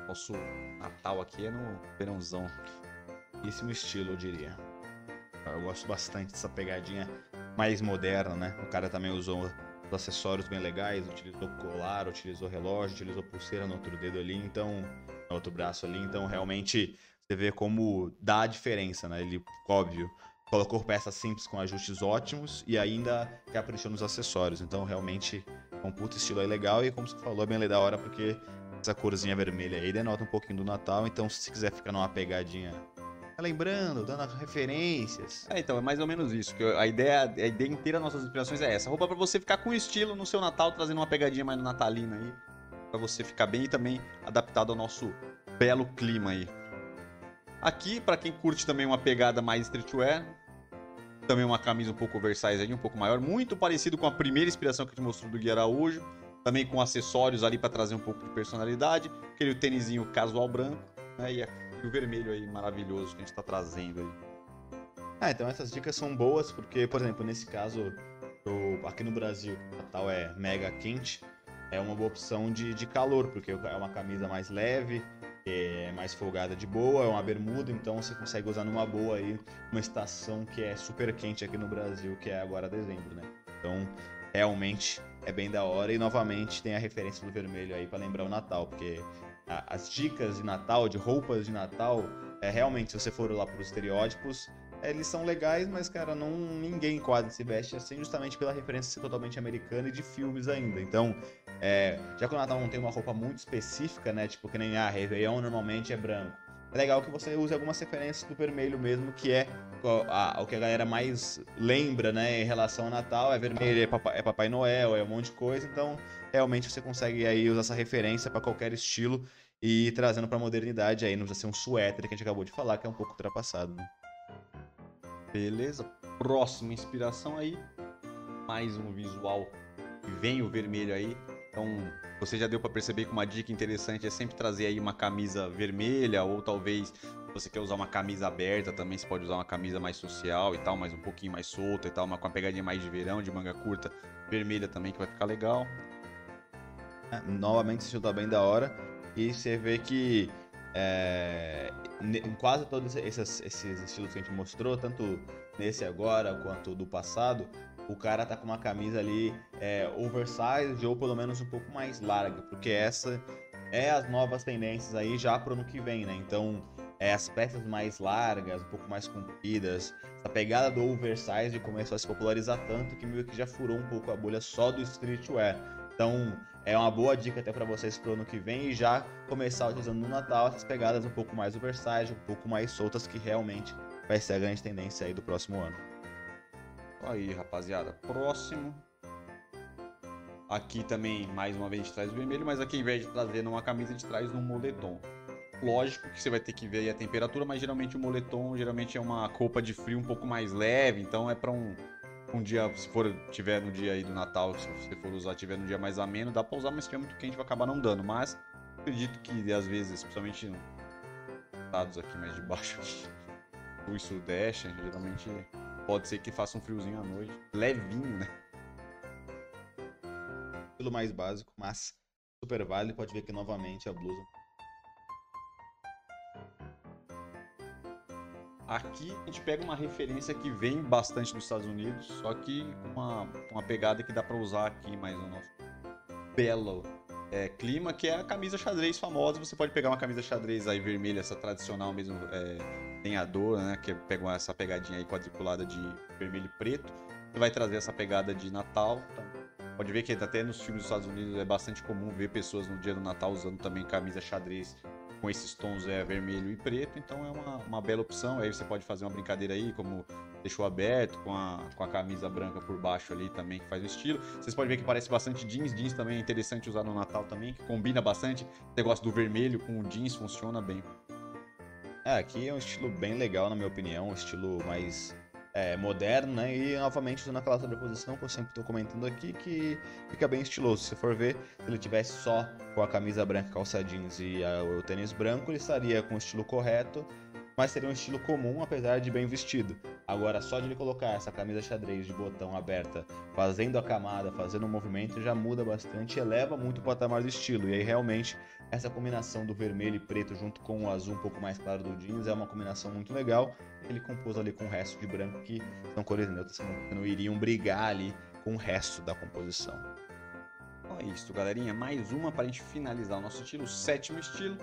nosso Natal aqui é no verãozão. Esse estilo, eu diria. Eu gosto bastante dessa pegadinha mais moderna, né? O cara também usou acessórios bem legais, utilizou colar, utilizou relógio, utilizou pulseira no outro dedo ali, então. No outro braço ali, então realmente você vê como dá a diferença, né? Ele, óbvio, colocou peças simples com ajustes ótimos e ainda caprichou nos acessórios. Então realmente é um puto estilo aí legal e como você falou, é bem da hora porque essa corzinha vermelha aí denota um pouquinho do Natal, então se quiser ficar numa pegadinha lembrando, dando as referências. É, então, é mais ou menos isso. Que a ideia, a ideia inteira das nossas inspirações é essa. Roupa pra você ficar com estilo no seu Natal, trazendo uma pegadinha mais natalina aí. Pra você ficar bem e também adaptado ao nosso belo clima aí. Aqui, pra quem curte também uma pegada mais streetwear, Também uma camisa um pouco oversize aí, um pouco maior. Muito parecido com a primeira inspiração que a gente mostrou do Gui Araújo. Também com acessórios ali para trazer um pouco de personalidade. Aquele tênisinho casual branco. Né? E, e o vermelho aí maravilhoso que a gente tá trazendo aí. Ah, então essas dicas são boas, porque, por exemplo, nesse caso, eu, aqui no Brasil, o Natal é mega quente, é uma boa opção de, de calor, porque é uma camisa mais leve, é mais folgada de boa, é uma bermuda, então você consegue usar numa boa aí, uma estação que é super quente aqui no Brasil, que é agora dezembro, né? Então, realmente é bem da hora e novamente tem a referência do vermelho aí para lembrar o Natal, porque as dicas de Natal, de roupas de Natal, é realmente se você for lá para os estereótipos, eles são legais, mas, cara, não ninguém quase se veste assim, justamente pela referência ser totalmente americana e de filmes ainda. Então, é, já que o Natal não tem uma roupa muito específica, né? Tipo, que nem a ah, Réveillon normalmente é branco. É legal que você use algumas referências do vermelho mesmo, que é a, a, o que a galera mais lembra, né, em relação ao Natal. É vermelho, é Papai, é Papai Noel, é um monte de coisa. Então, realmente você consegue aí usar essa referência para qualquer estilo e trazendo para modernidade aí, não precisa ser um suéter que a gente acabou de falar, que é um pouco ultrapassado, né? Beleza. Próxima inspiração aí. Mais um visual que vem o vermelho aí. Então, você já deu para perceber que uma dica interessante é sempre trazer aí uma camisa vermelha ou talvez se você quer usar uma camisa aberta também você pode usar uma camisa mais social e tal, mas um pouquinho mais solta e tal, uma com uma pegadinha mais de verão, de manga curta, vermelha também que vai ficar legal. É, novamente esse estilo tá bem da hora e você vê que é, em quase todos esses, esses estilos que a gente mostrou, tanto nesse agora quanto do passado, o cara tá com uma camisa ali é, oversized ou pelo menos um pouco mais larga, porque essa é as novas tendências aí já pro ano que vem, né? Então, é, as peças mais largas, um pouco mais compridas, essa pegada do oversized começou a se popularizar tanto que meio que já furou um pouco a bolha só do streetwear. Então, é uma boa dica até para vocês pro ano que vem e já começar utilizando no Natal essas pegadas um pouco mais oversized, um pouco mais soltas, que realmente vai ser a grande tendência aí do próximo ano. Aí, rapaziada, próximo. Aqui também, mais uma vez, a gente traz o vermelho, mas aqui, ao invés de trazer numa camisa, a gente traz num moletom. Lógico que você vai ter que ver a temperatura, mas geralmente o moletom geralmente é uma roupa de frio um pouco mais leve, então é para um, um dia, se for tiver no dia aí do Natal, se você for usar, tiver no dia mais ameno, dá pra usar, mas se tiver muito quente vai acabar não dando. Mas acredito que às vezes, principalmente nos estados aqui mais de baixo, e sudeste, geralmente pode ser que faça um friozinho à noite. Levinho, né? Estilo mais básico, mas super válido. Pode ver que novamente a blusa Aqui a gente pega uma referência que vem bastante dos Estados Unidos, só que uma, uma pegada que dá para usar aqui mais no nosso belo é, clima, que é a camisa xadrez famosa. Você pode pegar uma camisa xadrez aí vermelha, essa tradicional mesmo, é, lenhadora, né? Que pega essa pegadinha aí quadriculada de vermelho e preto. Você vai trazer essa pegada de Natal. Então, pode ver que até nos filmes dos Estados Unidos é bastante comum ver pessoas no dia do Natal usando também camisa xadrez com esses tons é vermelho e preto, então é uma, uma bela opção. Aí você pode fazer uma brincadeira aí, como deixou aberto, com a, com a camisa branca por baixo ali também, que faz o estilo. Vocês podem ver que parece bastante jeans, jeans também é interessante usar no Natal também, que combina bastante. Você gosta do vermelho com o jeans, funciona bem. É, aqui é um estilo bem legal, na minha opinião, um estilo mais é, moderno, né? E novamente usando aquela sobreposição que eu sempre estou comentando aqui, que fica bem estiloso. Se for ver, se ele tivesse só com a camisa branca, calça jeans e a, o tênis branco, ele estaria com o estilo correto, mas seria um estilo comum, apesar de bem vestido. Agora, só de ele colocar essa camisa xadrez de botão aberta, fazendo a camada, fazendo o movimento, já muda bastante, eleva muito o patamar do estilo. E aí, realmente, essa combinação do vermelho e preto junto com o azul um pouco mais claro do jeans é uma combinação muito legal. Ele compôs ali com o resto de branco que são cores neutras que não iriam brigar ali com o resto da composição. Então é isso, galerinha. Mais uma para a gente finalizar o nosso estilo, o sétimo estilo,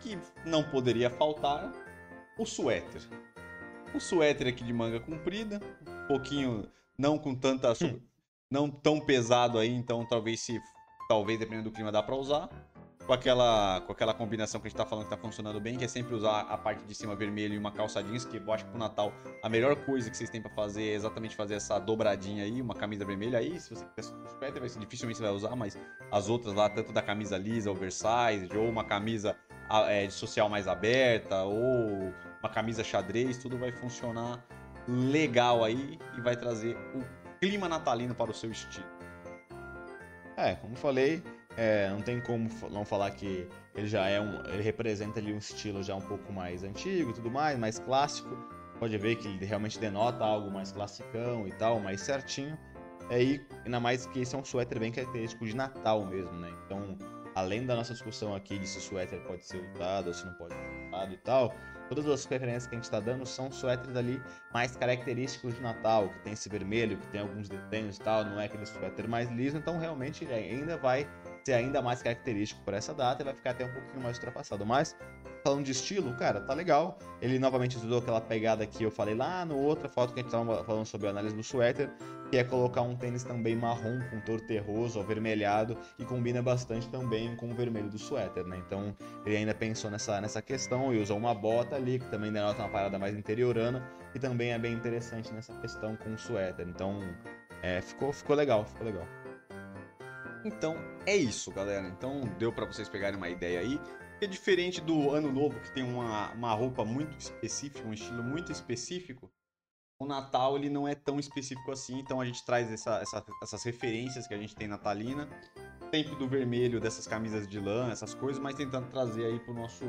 que não poderia faltar, o suéter. O suéter aqui de manga comprida, um pouquinho não com tanta hum. não tão pesado aí, então talvez se talvez dependendo do clima dá para usar. Com aquela, com aquela combinação que a gente tá falando que tá funcionando bem, que é sempre usar a parte de cima vermelho e uma calça jeans, que eu acho que pro Natal a melhor coisa que vocês têm para fazer é exatamente fazer essa dobradinha aí, uma camisa vermelha aí, se você quiser suéter, vai ser, dificilmente você vai usar, mas as outras lá, tanto da camisa lisa, oversized, ou uma camisa é, social mais aberta, ou uma camisa xadrez, tudo vai funcionar legal aí e vai trazer o clima natalino para o seu estilo. É, como falei, é, não tem como não falar que ele já é um. Ele representa ali um estilo já um pouco mais antigo e tudo mais, mais clássico. Pode ver que ele realmente denota algo mais classicão e tal, mais certinho. É, e ainda mais que esse é um suéter bem característico de Natal mesmo, né? Então, além da nossa discussão aqui de se o suéter pode ser usado ou se não pode ser usado e tal, todas as referências que a gente está dando são suéteres ali mais característicos de Natal, que tem esse vermelho, que tem alguns desenhos e tal, não é aquele suéter mais liso, então realmente ainda vai ser ainda mais característico para essa data e vai ficar até um pouquinho mais ultrapassado. Mas, falando de estilo, cara, tá legal. Ele novamente usou aquela pegada que eu falei lá no outra foto que a gente tava falando sobre a análise do suéter, que é colocar um tênis também marrom com tor terroso, avermelhado e combina bastante também com o vermelho do suéter, né? Então ele ainda pensou nessa, nessa questão e usou uma bota ali, que também denota uma parada mais interiorana e também é bem interessante nessa questão com o suéter. Então é, ficou, ficou legal, ficou legal. Então é isso, galera. Então deu para vocês pegarem uma ideia aí. É diferente do ano novo, que tem uma, uma roupa muito específica, um estilo muito específico. O Natal ele não é tão específico assim, então a gente traz essa, essa, essas referências que a gente tem natalina, sempre do vermelho, dessas camisas de lã, essas coisas, mas tentando trazer aí pro nosso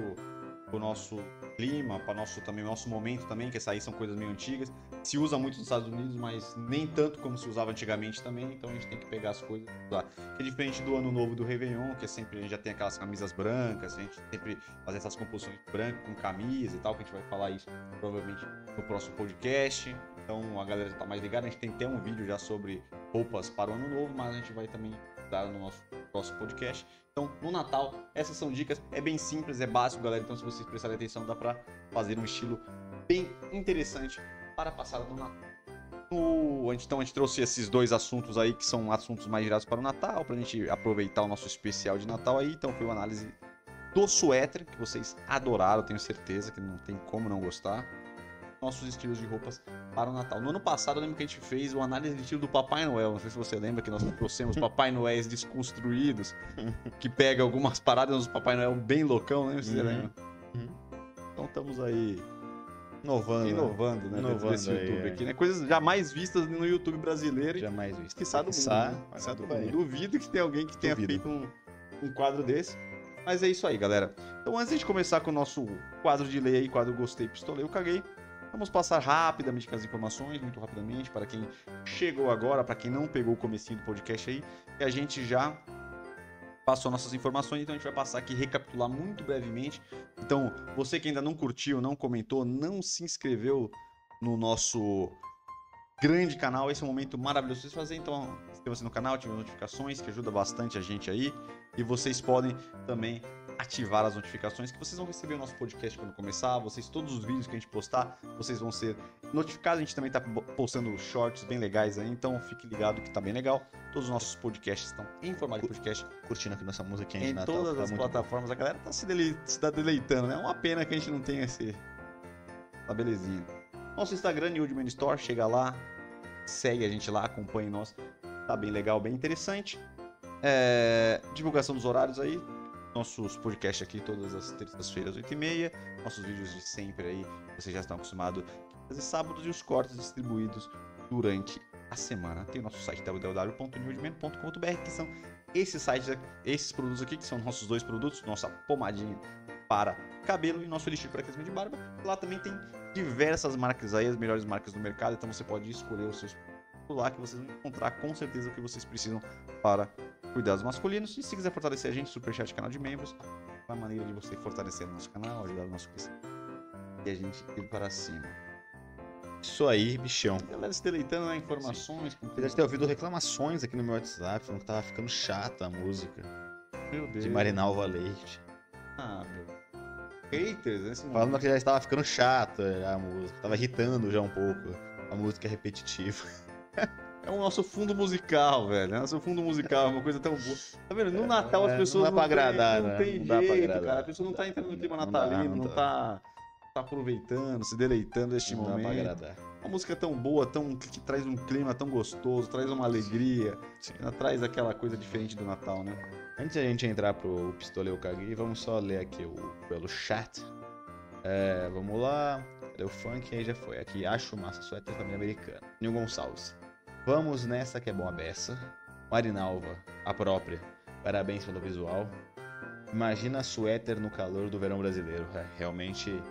o nosso clima, para nosso também nosso momento também, que essas aí são coisas meio antigas. Se usa muito nos Estados Unidos, mas nem tanto como se usava antigamente também, então a gente tem que pegar as coisas lá. Que é diferente do ano novo do Réveillon, que é sempre a gente já tem aquelas camisas brancas, a gente sempre faz essas composições brancas com camisa e tal, que a gente vai falar isso provavelmente no próximo podcast. Então a galera já tá mais ligada, a gente tem até um vídeo já sobre roupas para o ano novo, mas a gente vai também dar no nosso próximo podcast. Então, no Natal, essas são dicas. É bem simples, é básico, galera. Então, se vocês prestarem atenção, dá pra fazer um estilo bem interessante para passar no Natal. No... Então, a gente trouxe esses dois assuntos aí, que são assuntos mais girados para o Natal, pra gente aproveitar o nosso especial de Natal aí. Então, foi uma análise do suéter, que vocês adoraram, tenho certeza que não tem como não gostar nossos estilos de roupas para o Natal. No ano passado, eu lembro que a gente fez uma análise de estilo do Papai Noel. Não sei se você lembra que nós trouxemos Papai Noéis desconstruídos, que pega algumas paradas do Papai Noel bem loucão, né? Você uhum. lembra? Uhum. Então estamos aí Inovando. Né? Inovando, né? Inovando desse YouTube aí, é. aqui, né? Coisas jamais vistas no YouTube brasileiro. Jamais vistas. Que sabe do mundo. Né? do mundo. Duvido que tenha alguém que tenha Duvido. feito um, um quadro desse. Mas é isso aí, galera. Então, antes de começar com o nosso quadro de lei aí, quadro Gostei, Pistolei, eu caguei. Vamos passar rapidamente as informações, muito rapidamente, para quem chegou agora, para quem não pegou o comecinho do podcast aí, que a gente já passou nossas informações, então a gente vai passar aqui recapitular muito brevemente. Então, você que ainda não curtiu, não comentou, não se inscreveu no nosso grande canal, esse é um momento maravilhoso de fazer, então inscreva-se no canal, ative as notificações, que ajuda bastante a gente aí, e vocês podem também ativar as notificações que vocês vão receber o nosso podcast quando começar. Vocês, todos os vídeos que a gente postar, vocês vão ser notificados. A gente também tá postando shorts bem legais aí, então fique ligado que tá bem legal. Todos os nossos podcasts estão em formato de podcast. Curtindo aqui nossa música em Natal, todas tá as plataformas. Bom. A galera tá se, dele... se tá deleitando, né? É uma pena que a gente não tenha esse. Tá belezinha. Nosso Instagram, Newdman Store, chega lá, segue a gente lá, acompanhe nós. Tá bem legal, bem interessante. É... Divulgação dos horários aí, nossos podcasts aqui todas as terças-feiras, 8h30. Nossos vídeos de sempre aí, vocês já estão acostumados fazer sábados e os cortes distribuídos durante a semana. Tem o nosso site www.newdman.com.br, que são esses sites, esses produtos aqui, que são nossos dois produtos, nossa pomadinha para cabelo e nosso elixir para crescimento de barba. Lá também tem diversas marcas aí, as melhores marcas do mercado, então você pode escolher os seus lá que vocês vão encontrar com certeza o que vocês precisam para cuidados masculinos. E se quiser fortalecer a gente, superchat canal de membros, é uma maneira de você fortalecer o nosso canal, ajudar o nosso crescimento. E a gente ir para cima. Isso aí, bichão. A galera se deleitando né, informações. Apesar de ter ouvido reclamações aqui no meu WhatsApp, falando que tava ficando chata a música. Meu Deus. De Marinalva Leite. Ah, meu. Haters, nesse momento. Falando que já estava ficando chata a música. Tava irritando já um pouco. A música é repetitiva. É o nosso fundo musical, velho. É o nosso fundo musical, é uma coisa tão boa. Tá vendo? No Natal as pessoas não, dá pra agradar, não tem, não jeito, cara. A pessoa não tá entrando no clima natalino, não, tá, tá aproveitando, se deleitando este não momento. Dá pra agradar. Uma música tão boa, tão que, que traz um clima tão gostoso, traz uma alegria, Sim. traz aquela coisa diferente do Natal, né? Antes de a gente entrar pro Pistoleiro Caguei, vamos só ler aqui o, pelo chat. É, vamos lá. Cadê o funk? Aí já foi. Aqui, acho massa, suéter família americana. Nil Gonçalves. Vamos nessa que é bom a beça. Marinalva, a própria. Parabéns pelo visual. Imagina suéter no calor do verão brasileiro. É, realmente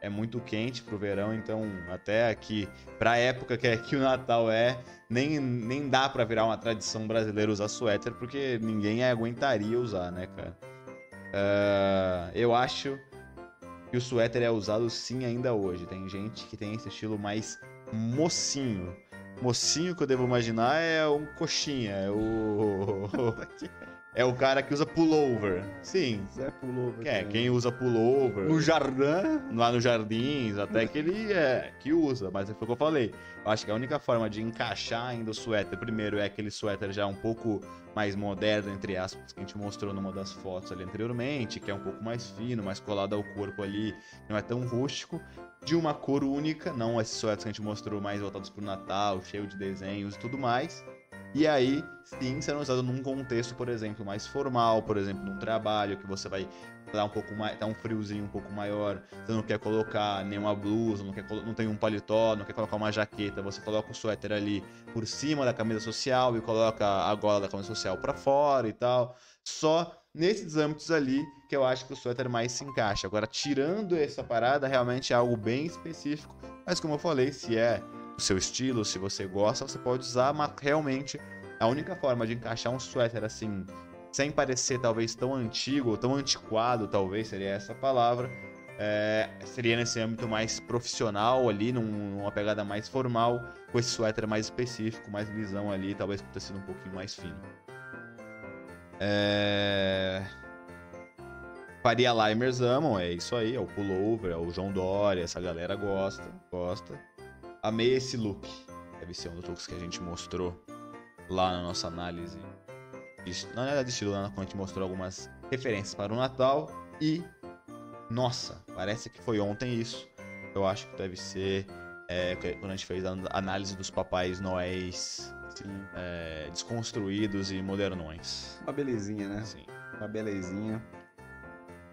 é muito quente pro verão, então até aqui, pra época que aqui o Natal é, nem, nem dá pra virar uma tradição brasileira usar suéter, porque ninguém aguentaria usar, né, cara? Uh, eu acho que o suéter é usado sim ainda hoje. Tem gente que tem esse estilo mais mocinho. Mocinho que eu devo imaginar é um coxinha, é o. É o cara que usa pullover. Sim. Zé pullover. É, quem usa pullover. No jardim. Lá no jardins, até que ele é, que usa, mas foi o que eu falei. Eu acho que a única forma de encaixar ainda o suéter, primeiro, é aquele suéter já um pouco mais moderno, entre aspas, que a gente mostrou numa das fotos ali anteriormente, que é um pouco mais fino, mais colado ao corpo ali, não é tão rústico, de uma cor única, não esses suéteres que a gente mostrou mais voltados pro Natal, cheio de desenhos e tudo mais. E aí, sim, serão usados num contexto, por exemplo, mais formal, por exemplo, num trabalho que você vai dar um pouco mais, dar um friozinho um pouco maior, você não quer colocar nenhuma blusa, não, quer, não tem um paletó, não quer colocar uma jaqueta, você coloca o suéter ali por cima da camisa social e coloca a gola da camisa social para fora e tal. Só nesses âmbitos ali que eu acho que o suéter mais se encaixa. Agora, tirando essa parada, realmente é algo bem específico, mas como eu falei, se é seu estilo, se você gosta, você pode usar, mas realmente a única forma de encaixar um suéter assim, sem parecer talvez tão antigo ou tão antiquado, talvez seria essa palavra, é, seria nesse âmbito mais profissional ali, num, numa pegada mais formal, com esse suéter mais específico, mais lisão ali, talvez por ter sido um pouquinho mais fino. É... Faria Limers amam, é isso aí, é o pullover, é o João Dória, essa galera gosta, gosta. Amei esse look. Deve ser um dos looks que a gente mostrou lá na nossa análise. Na verdade, estilo lá quando a gente mostrou algumas referências para o Natal. E. Nossa, parece que foi ontem isso. Eu acho que deve ser é, quando a gente fez a análise dos papais noéis é, desconstruídos e modernões. Uma belezinha, né? Sim. Uma belezinha.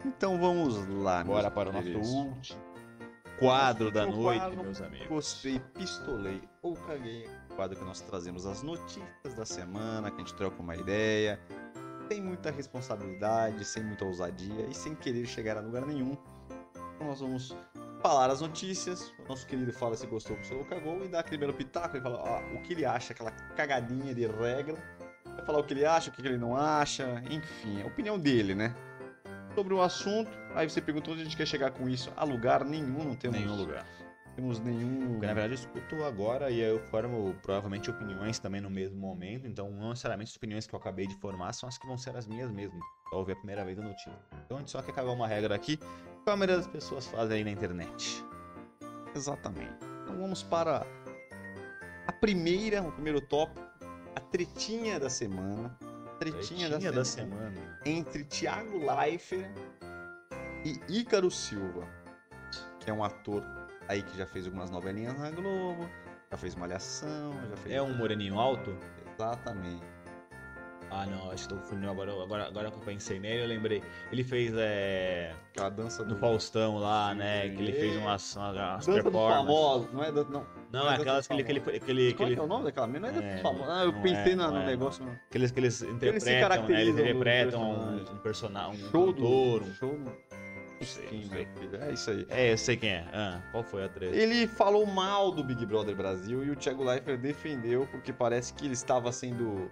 Então vamos lá. Bora para o nosso último quadro da noite, quadro, meus amigos. Gostei, pistolei ou caguei. Quadro que nós trazemos as notícias da semana, que a gente troca uma ideia. Sem muita responsabilidade, sem muita ousadia e sem querer chegar a lugar nenhum. Então nós vamos falar as notícias. O nosso querido fala se gostou, se ou cagou e dá aquele belo pitaco e fala ó, o que ele acha, aquela cagadinha de regra. Vai falar o que ele acha, o que ele não acha, enfim, é a opinião dele, né? Sobre o assunto. Aí você perguntou onde a gente quer chegar com isso. A lugar nenhum, não temos nenhum lugar. Temos nenhum. Porque, na verdade, eu escuto agora e eu formo provavelmente opiniões também no mesmo momento. Então, não necessariamente as opiniões que eu acabei de formar são as que vão ser as minhas mesmo. Pra ouvir a primeira vez a notícia. Então, a gente só quer cagar uma regra aqui, que a maioria das pessoas fazem aí na internet. Exatamente. Então, vamos para a primeira, o primeiro tópico, a tretinha da semana tretinha, tretinha da, semana, da, semana, entre Thiago Leifert e Ícaro Silva, que é um ator aí que já fez algumas novelinhas na Globo, já fez Malhação, já fez... É um moreninho alto? Exatamente. Ah, não, acho que tô confundindo agora, agora. Agora que eu pensei nele, eu lembrei. Ele fez é. Aquela dança do. Faustão lá, Sim. né? Que ele fez umas, umas, dança famoso, não é? Do, não, não, é aquelas que ele. Que ele, que ele, que ele... é o nome daquela menina? Não é, é famosa. Ah, eu pensei é, no, é, negócio. Não. Que eles, que eles interpretam, né? Eles interpretam um, um personagem. Um cantor, do, um show do... Sei, sei. É isso aí. É, eu sei quem é. Ah, qual foi a treta? Ele falou mal do Big Brother Brasil e o Thiago Leifert defendeu porque parece que ele estava sendo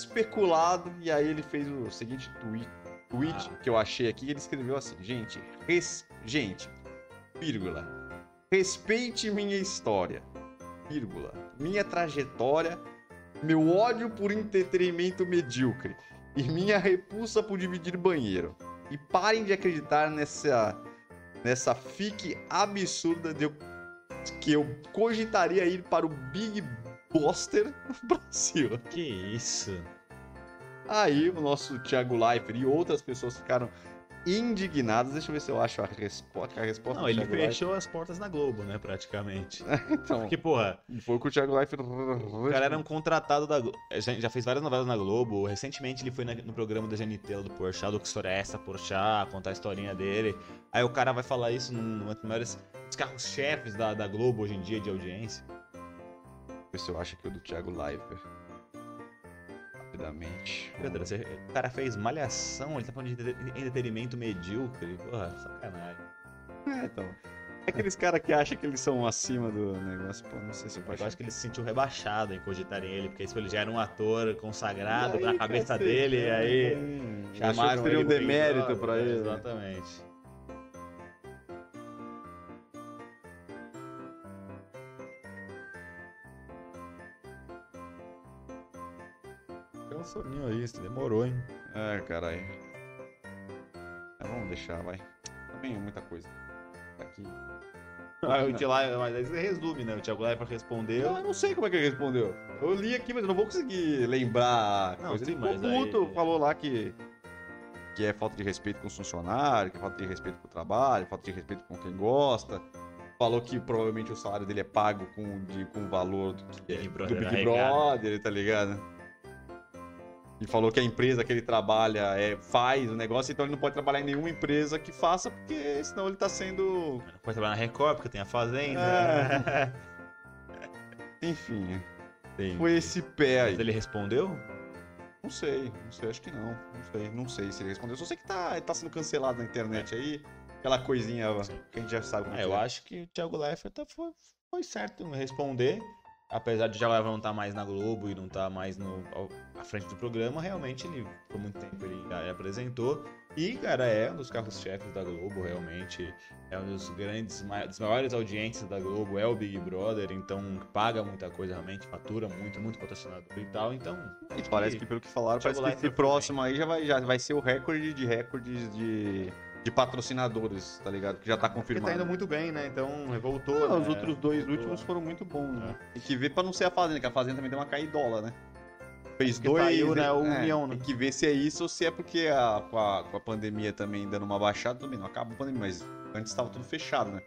especulado e aí ele fez o seguinte tweet, tweet ah. que eu achei aqui, ele escreveu assim, gente, res, gente, vírgula, respeite minha história, vírgula, minha trajetória, meu ódio por entretenimento medíocre e minha repulsa por dividir banheiro. E parem de acreditar nessa nessa fique absurda de eu, que eu cogitaria ir para o Big Buster no Brasil. Que isso? Aí o nosso Thiago Leifert e outras pessoas ficaram indignados. Deixa eu ver se eu acho a resposta. A resposta Não, ele Thiago Leifert. fechou as portas na Globo, né, praticamente. Então, Porque, porra, foi o que o Thiago Leifert... o cara era um contratado da Globo. Já já fez várias novelas na Globo. Recentemente ele foi na- no programa da Janitela do Porchat, do Que História é Essa, Porchat, contar a historinha dele. Aí o cara vai falar isso num numa dos maiores dos carros-chefes da, da Globo hoje em dia de audiência. Ver se eu acho aqui o do Thiago Leifert. Rapidamente. Pedro, o cara fez malhação, ele tá falando de entre- entretenimento medíocre. Porra, sacanagem. É, então. Aqueles caras que acham que eles são acima do negócio, pô, não sei se eu Eu acho que ele se sentiu rebaixado em cogitarem ele, porque isso ele já era um ator consagrado na cabeça dele, e aí Achou que chamaram seria um demérito pra ele. né? Exatamente. Soninho aí, isso demorou, hein? É, caralho. Vamos deixar, vai. Também é muita coisa. Tá aqui. Ah, o Thiago, mas aí você resume, né? O Thiago Leifert respondeu. Eu não sei como é que ele respondeu. Eu li aqui, mas eu não vou conseguir lembrar. Não, coisa. sim, ele ficou mas aí- puto, falou lá que, que é falta de respeito com os funcionários, que é falta de respeito com o trabalho, falta de respeito com quem gosta. Falou que provavelmente o salário dele é pago com, de, com o valor do, que é- Big do Brother Big. Brother, tá ligado? E falou que a empresa que ele trabalha é, faz o negócio, então ele não pode trabalhar em nenhuma empresa que faça, porque senão ele tá sendo. Não pode trabalhar na Record, porque tem a Fazenda. É. Enfim, foi esse pé aí. Mas ele respondeu? Não sei, não sei, acho que não. Não sei, não sei se ele respondeu. Só sei que tá, tá sendo cancelado na internet aí. Aquela coisinha Sim. que a gente já sabe como É, eu é. acho que o Thiago Leifert tá- foi, foi certo em responder. Apesar de Leifert não estar mais na Globo e não estar mais no, à frente do programa, realmente ele, por muito tempo, ele, ele apresentou. E, cara, é um dos carros-chefes da Globo, realmente. É um dos grandes, das maiores audiências da Globo, é o Big Brother, então paga muita coisa realmente, fatura muito, muito patrocinador e tal. Então, E parece que pelo que falaram, parece que esse próximo aí já vai, já vai ser o recorde de recordes de, de patrocinadores, tá ligado? Que já tá Porque confirmado. tá indo muito bem, né? Então voltou. Ah, né? os outros dois Voltou. últimos foram muito bons, né? É. Tem que ver pra não ser a Fazenda, que a Fazenda também deu uma caidola, né? Fez Porque dois. saiu, né, o é, União, né? Tem que ver se é isso ou se é porque a, com, a, com a pandemia também dando uma baixada, também não acaba a pandemia, mas antes estava tudo fechado, né?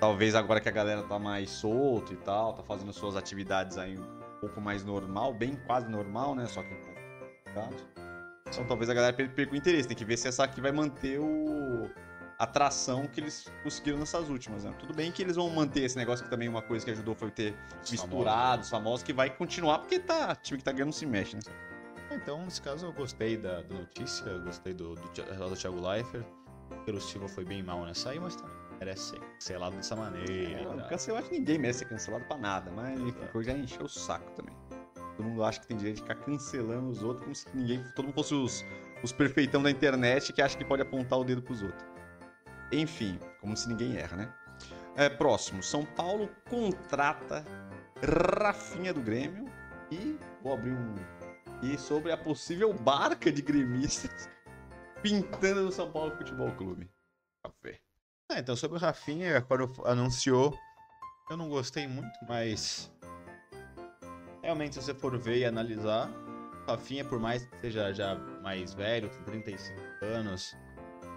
Talvez agora que a galera tá mais solto e tal, tá fazendo suas atividades aí um pouco mais normal, bem quase normal, né? Só que. Então talvez a galera per- perca o interesse. Tem que ver se essa aqui vai manter o a atração que eles conseguiram nessas últimas, né? Tudo bem que eles vão manter esse negócio que também uma coisa que ajudou foi ter Os misturados, famosos, que vai continuar porque tá, time que tá ganhando se mexe, né? Então, nesse caso, eu gostei da, da notícia, eu gostei do, do, Thi- do Thiago Leifert. O Pedro Silva foi bem mal nessa aí, mas também merece ser cancelado dessa maneira. e tal. Cancelar, acho que ninguém merece ser cancelado pra nada, mas coisa já encheu o saco também. Todo mundo acha que tem direito de ficar cancelando os outros como se ninguém, todo mundo fosse os, os perfeitão da internet que acha que pode apontar o dedo pros outros. Enfim, como se ninguém erra, né? É, próximo, São Paulo contrata Rafinha do Grêmio e vou abrir um e sobre a possível barca de gremistas pintando no São Paulo Futebol Clube. Café. É, então, sobre o Rafinha, quando anunciou, eu não gostei muito, mas. Realmente, se você for ver e analisar, Rafinha, por mais que seja já mais velho, tem 35 anos,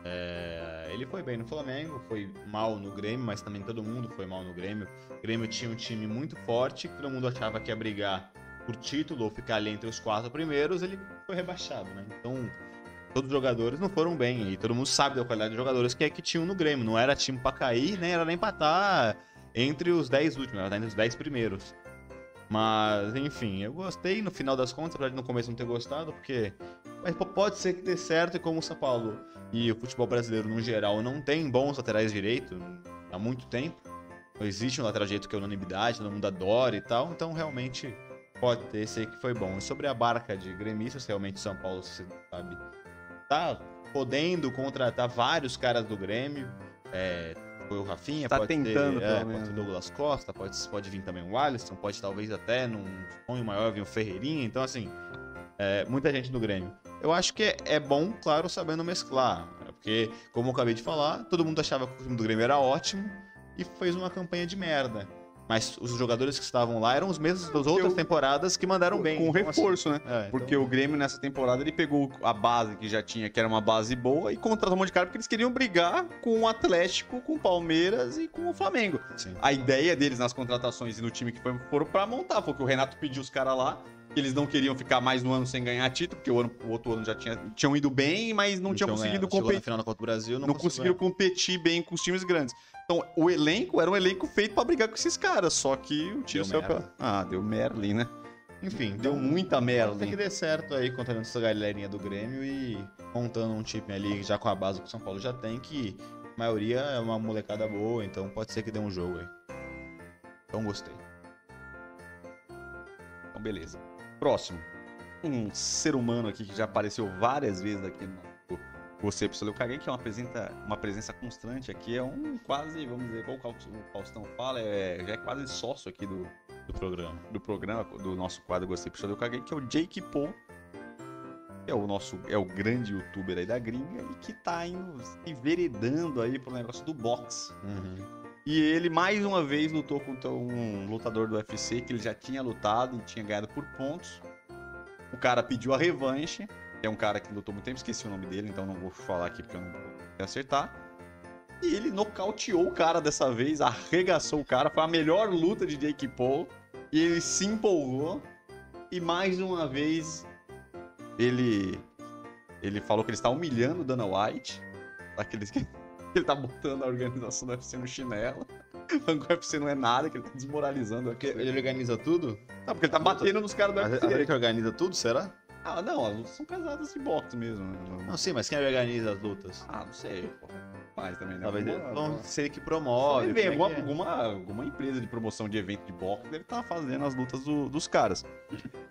é, ele foi bem no Flamengo, foi mal no Grêmio, mas também todo mundo foi mal no Grêmio. O Grêmio tinha um time muito forte, que todo mundo achava que ia brigar por título ou ficar ali entre os quatro primeiros, ele foi rebaixado, né? Então, todos os jogadores não foram bem. E todo mundo sabe da qualidade de jogadores que é que tinham no Grêmio. Não era time pra cair, nem era nem estar entre os 10 últimos, era entre os 10 primeiros. Mas, enfim, eu gostei no final das contas, apesar de no começo não ter gostado, porque mas pode ser que dê certo, e como o São Paulo e o futebol brasileiro no geral não tem bons laterais direito há muito tempo. Não existe um lateral direito que é unanimidade, todo mundo adora e tal, então realmente pode ter, sei que foi bom. E sobre a barca de gremistas, realmente o São Paulo, você sabe, tá podendo contratar vários caras do Grêmio. É, o Rafinha, Tá pode tentando, ter, é, pode ter o? Douglas Costa, pode, pode vir também o Alisson, pode talvez até num sonho maior vir o Ferreirinha. Então, assim, é, muita gente do Grêmio. Eu acho que é, é bom, claro, sabendo mesclar. né? Porque, como eu acabei de falar, todo mundo achava que o time do Grêmio era ótimo e fez uma campanha de merda. Mas os jogadores que estavam lá eram os mesmos das outras Eu- temporadas que mandaram bem. Com Então, assim, reforço, né? é, Porque então- o Grêmio nessa temporada ele pegou a base que já tinha, que era uma base boa, e contratou um monte de cara porque eles queriam brigar com o Atlético, com o Palmeiras e com o Flamengo. Sim. A ideia deles nas contratações e no time que foi, foram pra montar, foi que o Renato pediu os caras lá, que eles não queriam ficar mais um ano sem ganhar título, porque o, ano- o outro ano já tinha, tinham ido bem, mas não, tinham Então, conseguido é, chegou na competir. final da Copa do Brasil, não, Não, conseguiram competir bem com os times grandes. Então, o elenco era um elenco feito pra brigar com esses caras, só que o tiro saiu merda. pela... Ah, deu Merlin, né? Enfim, Deu então, muita Tem Merlin. que dar certo aí, contando essa galerinha do Grêmio e montando um time ali já com a base que o São Paulo já tem, que a maioria é uma molecada boa, então pode ser que dê um jogo aí. Então gostei. Então, beleza. Próximo. Um ser humano aqui que já apareceu várias vezes aqui no Você Precisa Eu Caguei, que é uma presença, uma presença constante aqui. É um quase, vamos dizer, como o Faustão fala, é, já é quase sócio aqui do, Do programa. do programa, do nosso quadro Gostei Eu Caguei, que é o Jake Paul. Que é o nosso, é o grande youtuber aí da gringa e que tá indo, se enveredando aí pro negócio do boxe. Uhum. E ele mais uma vez lutou contra um lutador do UFC que ele já tinha lutado e tinha ganhado por pontos. O cara pediu a revanche, é um cara que lutou muito tempo, esqueci o nome dele, então não vou falar aqui porque eu não vou acertar. E ele nocauteou o cara dessa vez, arregaçou o cara, foi a melhor luta de Jake Paul. E ele se empolgou. E mais uma vez ele ele falou que ele está humilhando o Dana White, daqueles que ele tá botando a organização do UFC no chinelo. Falando que o UFC não é nada, que ele tá desmoralizando aqui. Ele organiza tudo? Não, porque ele tá batendo nos caras do Mas UFC. ele que organiza tudo, será? Ah, não, as lutas são casadas de boxe mesmo. né? Não sei, mas quem organiza as lutas? Ah, não sei, pô. Mas também, né? Talvez Alguma- ser ele que promove. Como é alguma, que é? alguma, alguma empresa de promoção de evento de boxe deve estar fazendo as lutas do- dos caras.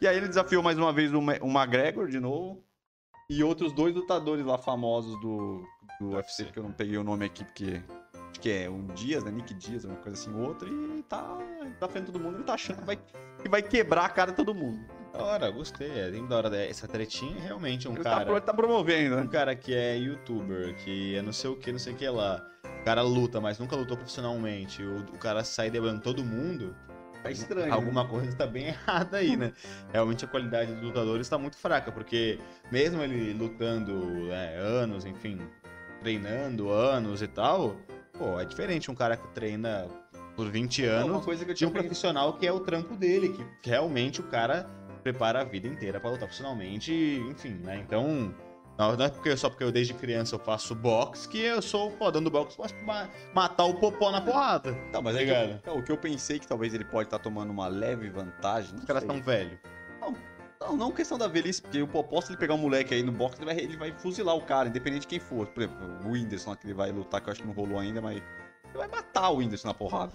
E aí ele desafiou mais uma vez o, o McGregor de novo. E outros dois lutadores lá famosos do, do UFC, que eu não peguei o nome aqui, porque acho que é um Dias, né? Nick Dias, uma coisa assim, outro. E tá, tá frente todo mundo, ele tá achando que vai, que vai quebrar a cara de todo mundo. Da hora, gostei. É bem da hora essa tretinha. Realmente um ele, tá, cara. pro- ele tá promovendo, Um né? cara que é youtuber, que é não sei o que, não sei o que lá. O cara luta, mas nunca lutou profissionalmente. O, o cara sai debando todo mundo. Tá estranho. Alguma coisa tá bem errada aí, né? Realmente a qualidade dos lutadores tá muito fraca, porque mesmo ele lutando né, anos, enfim, treinando anos e tal, pô, é diferente um cara que treina por 20 É uma anos coisa que eu de um profissional que é o trampo dele, que realmente o cara prepara a vida inteira pra lutar profissionalmente, enfim, né? Então, não não é porque só porque eu desde criança eu faço boxe que eu sou fodão do boxe, posso ma- matar o popó na porrada. Não, mas é que Obrigado. eu, o que eu pensei que talvez ele pode estar tomando uma leve vantagem. Não Os caras tão velhos. Não, não questão da velhice, porque o Popó, se ele pegar um moleque aí no boxe, ele vai, ele vai fuzilar o cara, independente de quem for. Por exemplo, o Whindersson que ele vai lutar, que eu acho que não rolou ainda, mas ele vai matar o Whindersson na porrada.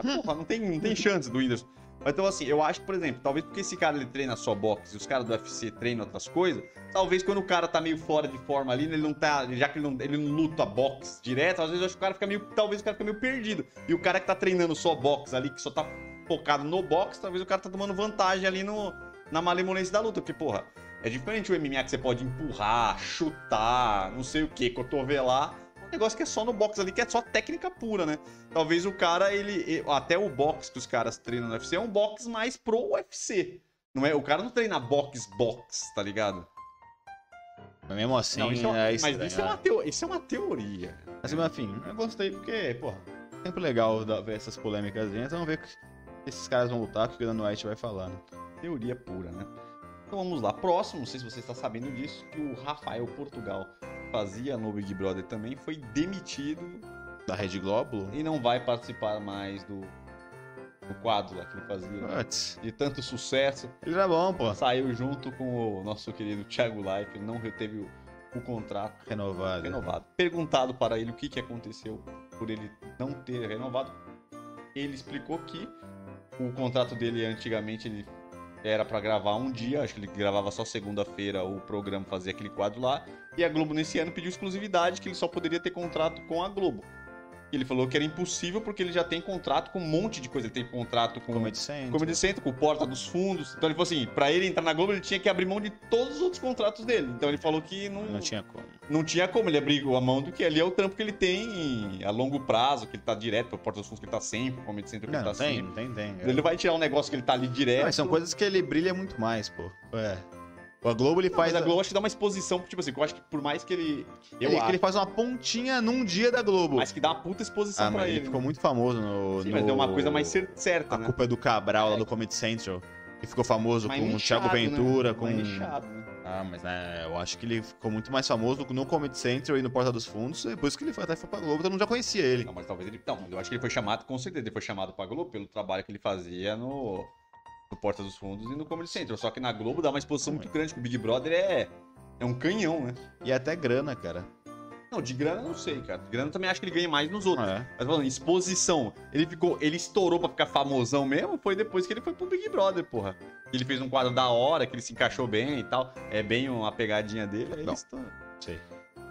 Ah, porra, não tem, não tem chance do Whindersson. Mas, Então, assim, eu acho por exemplo, talvez porque esse cara ele treina só boxe e os caras do UFC treinam outras coisas, talvez quando o cara tá meio fora de forma ali, ele não tá. Já que ele não, ele não luta boxe direto, às vezes eu acho que o cara fica meio. Talvez o cara fica meio perdido. E o cara que tá treinando só boxe ali, que só tá focado no boxe, talvez o cara tá tomando vantagem ali no, na malemolência da luta. Porque, porra, é diferente o MMA que você pode empurrar, chutar, não sei o que, cotovelar. Negócio que é só no boxe ali, que é só técnica pura, né? Talvez o cara, ele. Até o boxe que os caras treinam no UFC é um boxe mais pro UFC. Não é, o cara não treina box box, tá ligado? Mas mesmo assim, Não, isso é, uma- é mas isso é, uma teo- isso é uma teoria. Mas, enfim, eu gostei porque, porra, sempre legal ver essas polêmicas. Então vamos ver o que esses caras vão lutar, o que o Dan White vai falar, né? Teoria pura, né? Então vamos lá. Próximo, não sei se você está sabendo disso, que o Rafael Portugal fazia no Big Brother também, foi demitido Da Rede Globo? e não vai participar mais do, do quadro lá que ele fazia. Putz, De tanto sucesso. ele era bom, pô. Saiu junto com o nosso querido Thiago Life, não reteve o, o contrato Renovado. renovado. Perguntado para ele o que, que aconteceu por ele não ter renovado, ele explicou que o contrato dele antigamente ele era para gravar um dia, acho que ele gravava só segunda-feira o programa fazia aquele quadro lá, e a Globo nesse ano pediu exclusividade que ele só poderia ter contrato com a Globo. E ele falou que era impossível porque ele já tem contrato com um monte de coisa. Ele tem contrato com Comedy Central. Comedy Central, com o Porta dos Fundos. Então ele falou assim, pra ele entrar na Globo, ele tinha que abrir mão de todos os outros contratos dele. Então ele falou que não, Não tinha como. não tinha como ele abrir a mão do que ali é o trampo que ele tem a longo prazo, que ele tá direto, pro Porta dos Fundos que ele tá sempre, Comedy Central que Não, ele tá tem, sempre. não tem, tem. Ele não vai tirar um negócio que ele tá ali direto. Não, são coisas que ele brilha muito mais, pô. É. A Globo ele Não, faz. mas a Globo acho que dá uma exposição, tipo assim, eu acho que por mais que ele. Eu ele, que acho, ele faz uma pontinha num dia da Globo. mas que dá uma puta exposição ah, pra ele. ele ficou né? muito famoso no. Sim, no... mas é uma coisa mais cer- certa, A né? culpa é do Cabral lá É. do Comedy Central. Que ficou famoso Mais com o nichado, Thiago Ventura, né? com. Nichado, né? Ah, mas né, eu acho que ele ficou muito mais famoso no Comedy Central e no Porta dos Fundos. Depois que ele foi até foi pra Globo, todo mundo já conhecia ele. Não, mas talvez ele. Não, eu acho que ele foi chamado, com certeza, ele foi chamado pra Globo pelo trabalho que ele fazia no Porta dos Fundos e no Comedy Central. Só que na Globo dá uma exposição muito grande, que o Big Brother é, é um canhão, né? E até grana, cara. Não, de grana eu não sei, cara. De grana também acho que ele ganha mais nos outros. É. Mas falando, exposição, ele ficou. Ele estourou pra ficar famosão mesmo, foi depois que ele foi pro Big Brother, porra. Ele fez um quadro da hora, que ele se encaixou bem e tal. É bem uma pegadinha dele, aí ele Não. estourou. Sei.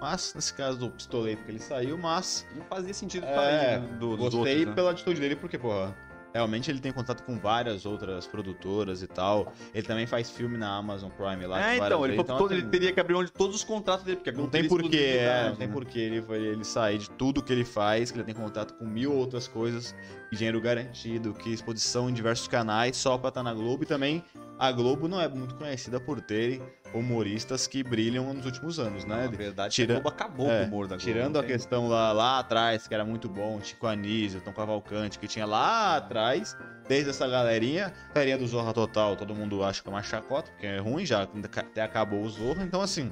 Mas, nesse caso do pistoleiro que ele saiu, mas Não fazia sentido É, pra ele, né, do- Gostei outros, né? pela atitude dele, porque, porra, realmente ele tem contato com várias outras produtoras e tal. Ele também faz filme na Amazon Prime lá. É, então, ele, falou que todo- assim, ele teria que abrir mão de todos os contratos dele, porque a Não tem porquê, é, exclusividade, não tem porquê ele, ele sair de tudo que ele faz, que ele tem contato com mil outras coisas, dinheiro garantido, que exposição em diversos canais só pra estar na Globo. E também a Globo não é muito conhecida por terem humoristas que brilham nos últimos anos, né? Na verdade, Tira- a Globo acabou é, com o humor da Globo. Tirando não a questão lá, lá atrás, que era muito bom, Chico Anísio, Tom Cavalcante, que tinha lá atrás, desde essa galerinha, galerinha do Zorra Total, todo mundo acha que é uma chacota, porque é ruim já, até acabou o Zorra, então assim,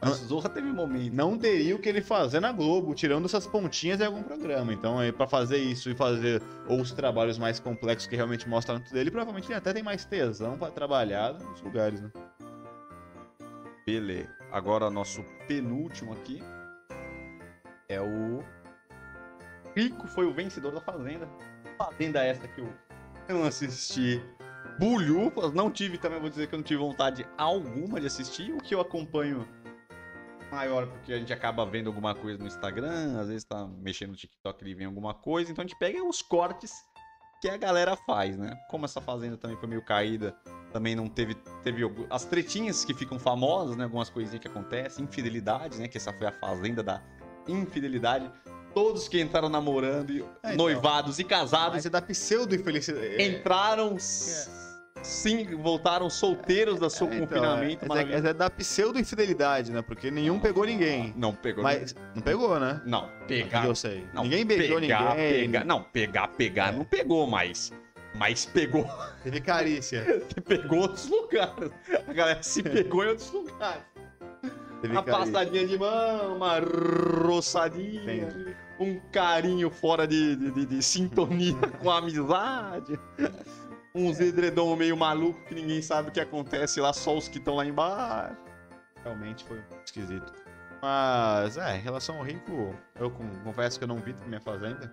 Mas o Zorra teve momento. não teria o que ele fazer na Globo, tirando essas pontinhas em algum programa. Então, aí, pra fazer isso e fazer outros trabalhos mais complexos que realmente mostram tudo dele, provavelmente ele até tem mais tesão pra trabalhar nos lugares, né? Beleza. Agora, nosso penúltimo aqui é o. Rico foi o vencedor da Fazenda. Fazenda essa que eu não assisti. Bulhufas, não tive também, vou dizer que eu não tive vontade alguma de assistir. O que eu acompanho maior, porque a gente acaba vendo alguma coisa no Instagram, às vezes tá mexendo no TikTok e vem alguma coisa, então a gente pega os cortes que a galera faz, né? Como essa Fazenda também foi meio caída, também não teve teve as tretinhas que ficam famosas, né? Algumas coisinhas que acontecem, infidelidades, né? Que essa foi a fazenda da infidelidade. Todos que entraram namorando, e É, então. noivados e casados Mas é da pseudo-infelicidade. entraram s- sim, voltaram solteiros da seu É, então, confinamento. é, é, é da pseudo-infidelidade, né? Porque nenhum pegou ninguém. Não pegou. Mas não pegou, né? Não, pegar. eu sei. Não, ninguém beijou pegar, ninguém. Pegar, não, pegar, pegar, É. não pegou mais. Mas pegou, Teve carícia. pegou outros lugares. A galera se pegou em outros lugares. Teve Uma carícia. passadinha de mão, uma roçadinha, Entendi. um carinho fora de, de, de- de sintonia com a amizade. Uns edredom meio maluco que ninguém sabe o que acontece lá, só os que estão lá embaixo. Realmente foi esquisito. Mas, é, em relação ao Rico, eu confesso que eu não vi minha fazenda.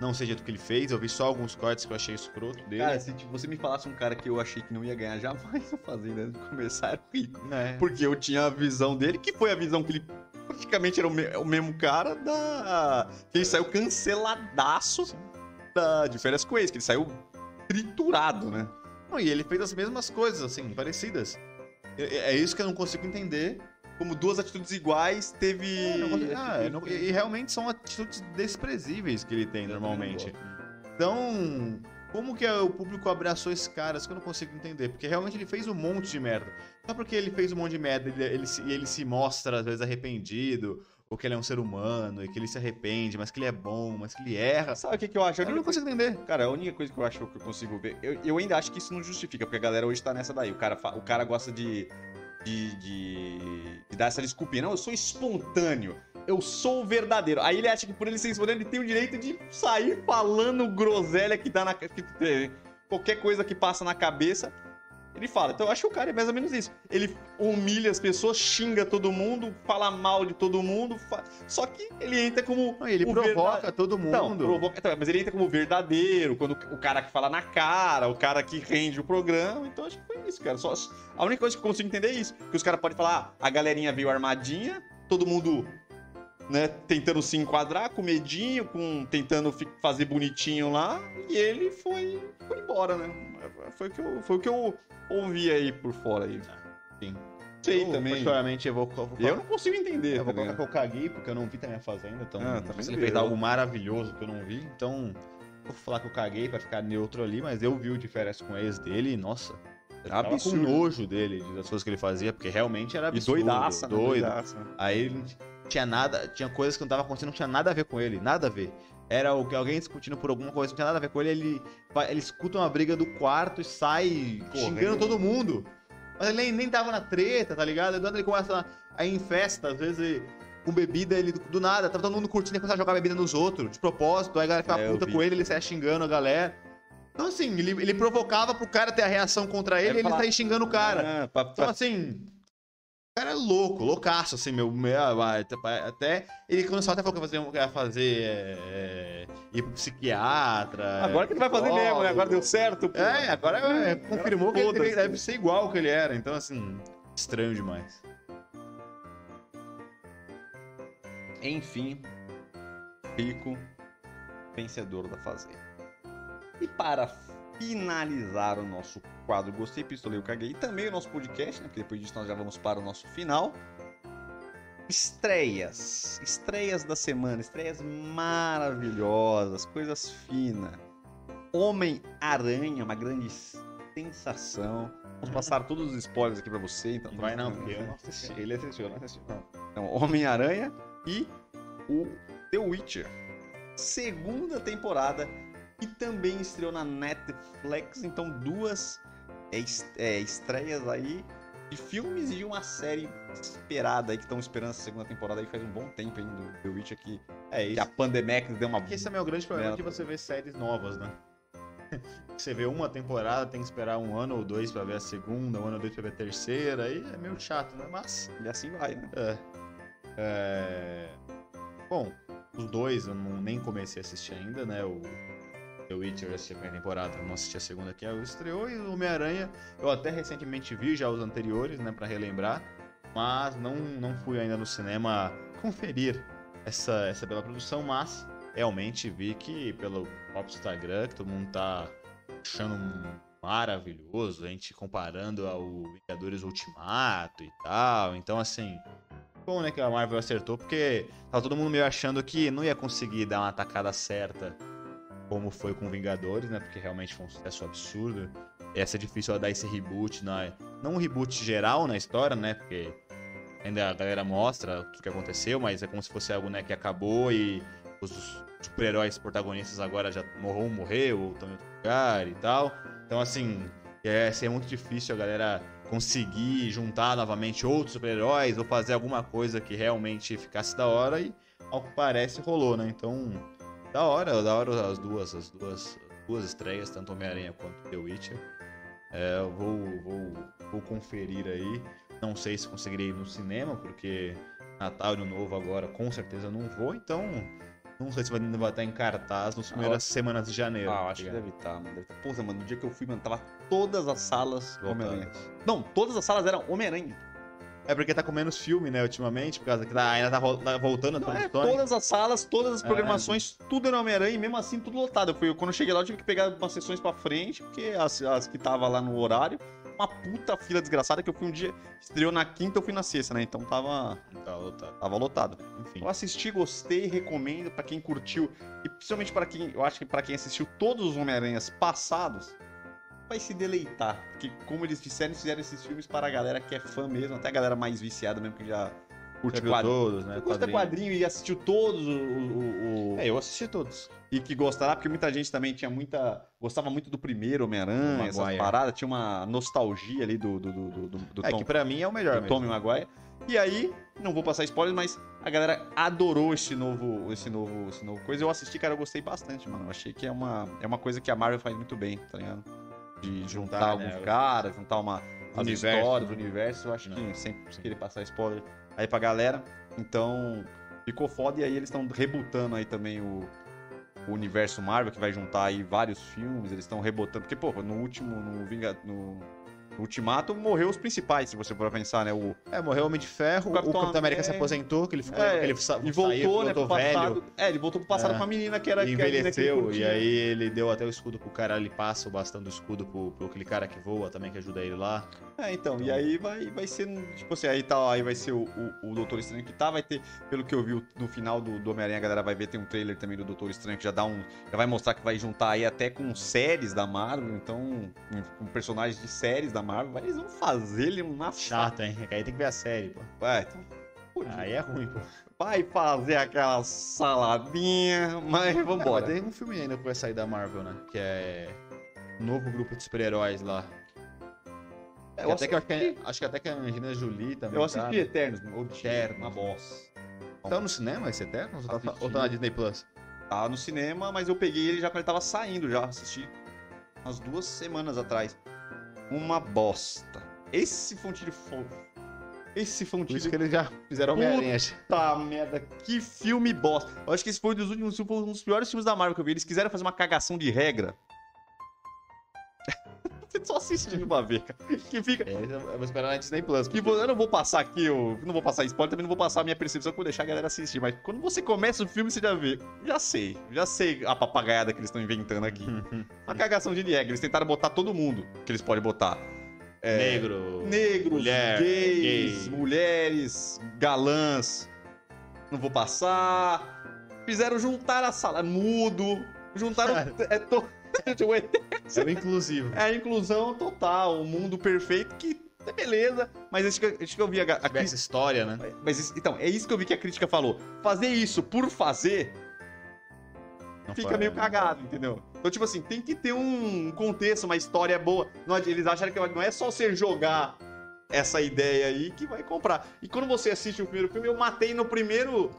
Não sei o jeito que ele fez, eu vi só alguns cortes que eu achei escroto dele. Cara, se tipo, você me falasse um cara que eu achei que não ia ganhar jamais a fazenda antes de começar, era o rico. né? Porque eu tinha a visão dele, que foi a visão que ele praticamente era o, me- o mesmo cara da. que ele saiu canceladaço da, de férias com ex, que ele saiu triturado, né? Não, e ele fez as mesmas coisas, assim, parecidas. É, é isso que eu não consigo entender. Como duas atitudes iguais, teve. É, ah, eu não- e e realmente são atitudes desprezíveis que ele tem normalmente. Então, como que o público abraçou esse cara? Isso que eu não consigo entender. Porque realmente ele fez um monte de merda. Só porque ele fez um monte de merda, ele, ele, se, ele se mostra, às vezes, arrependido, ou que ele é um ser humano, e que ele se arrepende, mas que ele é bom, mas que ele erra. Sabe o que, que eu acho? Eu não consigo entender. Cara, a única coisa que eu acho que eu consigo ver. Eu, eu ainda acho que isso não justifica, porque a galera hoje tá nessa daí. O cara, o cara gosta de, de, de, de dar essa desculpinha. Não, eu sou espontâneo. Eu sou o verdadeiro. Aí ele acha que por ele ser espontâneo, ele tem o direito de sair falando groselha que dá na. Que, que- qualquer coisa que passa na cabeça. Ele fala. Então eu acho que o cara é mais ou menos isso. Ele humilha as pessoas, xinga todo mundo, fala mal de todo mundo. fa- Só que ele entra como. Não, ele provoca todo não, mundo. provoca, então, mas ele entra como verdadeiro, quando o cara que fala na cara, o cara que rende o programa. Então acho que foi isso, cara. Só, a única coisa que eu consigo entender é isso. Que os caras podem falar, ah, a galerinha veio armadinha, todo mundo né, tentando se enquadrar, com medinho, com, tentando fazer bonitinho lá, e ele foi, foi embora, né? Foi o, que eu, foi o que eu ouvi aí por fora aí. Sim. Sei eu, também. Particularmente, eu vou, eu vou Eu não consigo entender. Eu vou tá colocar que eu caguei, porque eu não vi também a Fazenda, então Ah, não se fez algo maravilhoso que eu não vi, então vou falar que eu caguei pra ficar neutro ali, mas eu vi o de férias com o ex dele e, nossa, eu tava com Absurdo. nojo dele, das coisas que ele fazia, porque realmente era E absurdo. doidaça, né? doido. Doidaça. Aí ele tinha nada, tinha coisas que não tava acontecendo, não tinha nada a ver com ele, nada a ver. Era o que alguém discutindo por alguma coisa, não tinha nada a ver com ele, ele, ele escuta uma briga do quarto e sai Correndo. xingando todo mundo. Mas ele nem, nem tava na treta, tá ligado? Aí ele começa a ir em festa, às vezes ele- com bebida, ele do nada, tava todo mundo curtindo e começa a jogar bebida nos outros, de propósito, aí a galera fica É, puta com ele, ele sai xingando a galera. Então assim, ele, ele provocava pro cara ter a reação contra ele É, e ele falar- sair xingando o cara. Ah, pra- Então, pra- assim. O cara é louco, loucaço, assim, meu. meu até-. Ele começou até falou que ia fazer. ia fazer é, é, ir pro psiquiatra. Agora que ele vai fazer mesmo, né? Agora deu certo. pô. É, agora é, confirmou que ele foda-se. deve ser igual que ele era. Então, assim. Estranho demais. Enfim, Rico, vencedor da Fazenda. E para finalizar o nosso quadro Gostei, Pistolei, eu Caguei, e também o nosso podcast, né? Porque depois disso nós já vamos para o nosso final. Estreias. Estreias da semana. Estreias maravilhosas, coisas finas. Homem-Aranha, uma grande sensação. Vamos passar todos os spoilers aqui pra você. Então, Vai não, porque eu não assisti. Ele assistiu, não assisti. Não. então, Homem-Aranha e o The Witcher. Segunda temporada e também estreou na Netflix. Então, duas é, é, estreias aí de filmes e de uma série esperada aí que estão esperando essa segunda temporada aí faz um bom tempo ainda do The Witcher que, É que isso. a Pandemic deu uma. Porque esse é o meu grande problema Ela- que você vê séries novas, né? Você vê uma temporada, tem que esperar um ano ou dois pra ver a segunda, um ano ou dois pra ver a terceira, aí é meio chato, né? Mas. E assim vai, né? É. É, Bom, os dois eu não, nem comecei a assistir ainda, né? O The Witcher eu assisti a primeira temporada, não assisti a segunda que é estreou, e o Homem-Aranha eu até recentemente vi já os anteriores, né? Pra relembrar, mas não, não fui ainda no cinema conferir essa, essa bela produção, mas realmente vi que pelo próprio Instagram, que todo mundo tá achando maravilhoso, a gente comparando ao Vingadores Ultimato e tal. Então, assim, bom, né, que a Marvel acertou, porque tava todo mundo meio achando que não ia conseguir dar uma tacada certa, como foi com Vingadores, né? Porque realmente foi um sucesso absurdo. Ia ser difícil ela dar esse reboot, na, não um reboot geral na história, né? Porque ainda a galera mostra tudo que aconteceu, mas é como se fosse algo né, que acabou e os super-heróis protagonistas agora já morreu, morreu, ou estão em outro lugar e tal. Então, assim, ia ser muito difícil a galera conseguir juntar novamente outros super-heróis ou fazer alguma coisa que realmente ficasse da hora e, ao que parece, rolou, né? Então, da hora, da hora as duas, as duas, as duas estreias, tanto Homem-Aranha quanto The Witcher. É, eu vou, vou, vou conferir aí. Não sei se conseguirei ir no cinema, porque Natal e Ano Novo agora com certeza não vou, então não sei se vai, vai estar em cartaz nas primeiras semanas de janeiro. Ah, tá acho que deve estar, mano. Deve tá. Porra, mano, no dia que eu fui, mano, tava todas as salas. Homem-Aranha. Não, todas as salas eram Homem-Aranha. É porque tá com menos filme, né, ultimamente, por causa que tá- ainda tá, tá voltando a Não, é, todas as salas, todas as É. programações, tudo era Homem-Aranha e mesmo assim tudo lotado. Eu fui, quando eu cheguei lá, eu tive que pegar umas sessões pra frente, porque as, as que tava lá no horário, uma puta fila desgraçada que eu fui um dia, estreou na quinta, eu fui na sexta, né? Então tava, Tá lotado. tava lotado. Enfim. Eu assisti, gostei, recomendo pra quem curtiu e principalmente pra quem, eu acho que pra quem assistiu todos os Homem-Aranhas passados, vai se deleitar, porque como eles disseram, fizeram esses filmes para a galera que é fã mesmo, até a galera mais viciada mesmo que já curte Já quadrinho. todos, né? Que gosta quadrinho e assistiu todos o, o- o- É, eu assisti todos. e que gostará, porque muita gente também tinha muita. Gostava muito do primeiro Homem-Aranha, essas paradas, tinha uma nostalgia ali do, do, do, do, do- É Tom, que pra mim é o melhor do mesmo. Tommy Maguire. E aí, não vou passar spoilers, mas a galera adorou esse novo, esse novo, esse novo coisa. Eu assisti, cara, eu gostei bastante, mano. Eu achei que é uma, é uma coisa que a Marvel faz muito bem, tá ligado? De juntar, Juntar, alguns né, caras, juntar uma as universos, histórias, né? universo. Eu acho Não. que sem querer passar spoiler aí pra galera. Então, ficou foda. E aí eles estão rebutando aí também o, o universo Marvel, que vai juntar aí vários filmes. Eles estão rebotando. Porque, pô, no último, no Vinga, no No Ultimato morreu os principais, se você for pensar, né? O, É, morreu o Homem de Ferro, O o Capitão Capitão, América se América- aposentou, que ele ficou. É, ele sa- e saiu, voltou, né, voltou pro passado. velho. É, ele voltou pro passado É. com a menina que era E que envelheceu, e aí ele deu até o escudo pro cara, ele passa o bastão do escudo pro, pro aquele cara que voa também, que ajuda ele lá. É, então, e Então- aí vai, vai ser, tipo assim, aí tá, aí vai ser o, o, o Doutor Estranho que tá, vai ter, pelo que eu vi no final do, do Homem-Aranha, a galera vai ver, tem um trailer também do Doutor Estranho que já dá um, já vai mostrar que vai juntar aí até com séries da Marvel, então, com personagens de séries da Marvel, eles vão fazer ele uma Chato, hein? Aí tem que ver a série, pô. Vai, então, Aí é ruim, pô. vai fazer aquela saladinha, mas Bora. vambora. tem um filme ainda que vai sair da Marvel, né? Que é. Um novo grupo de super-heróis lá. É, Que eu até que eu acho que, é- acho que até que a Angelina Jolie também. eu assisti tá. Eternos, ou Eternos. uma bosta. Tá no cinema esse Eternos? Ou tá, ou tá na Disney Plus? Tá no cinema, mas eu peguei ele já quando ele tava saindo, já assisti umas duas semanas atrás. Uma bosta. Esse fontilho fofo. Esse Por fontilho isso que eles já fizeram Homem-Aranha. Puta merda, que filme bosta. Eu acho que esse foi um dos últimos, foi um dos piores filmes da Marvel que eu vi. Eles quiseram fazer uma cagação de regra. Só assistindo pra ver, cara. Que fica. É, eu vou esperar na Disney Plus. Que vo- eu não vou passar aqui, eu não vou passar spoiler, também não vou passar a minha percepção que eu vou deixar a galera assistir. Mas quando você começa o filme, você já vê. Já sei, já sei a papagaiada que eles estão inventando aqui. Uma cagação de regra. Eles tentaram botar todo mundo que eles podem botar. É, Negro. Negros, mulher, gays, gay. mulheres, galãs. Não vou passar. Fizeram juntar a sala. Mudo. Juntaram. é, to... É o inclusivo. é a inclusão total. O mundo perfeito que é beleza. Mas acho que, acho que eu vi a, a Tiver essa história, né? mas isso- então, é isso que eu vi que a crítica falou. Fazer isso por fazer Não fica foi- meio cagado, entendeu? Então, tipo assim, tem que ter um contexto, uma história boa. Não eles acharam que não é só você jogar essa ideia aí que vai comprar. E quando você assiste o primeiro filme, eu matei no primeiro.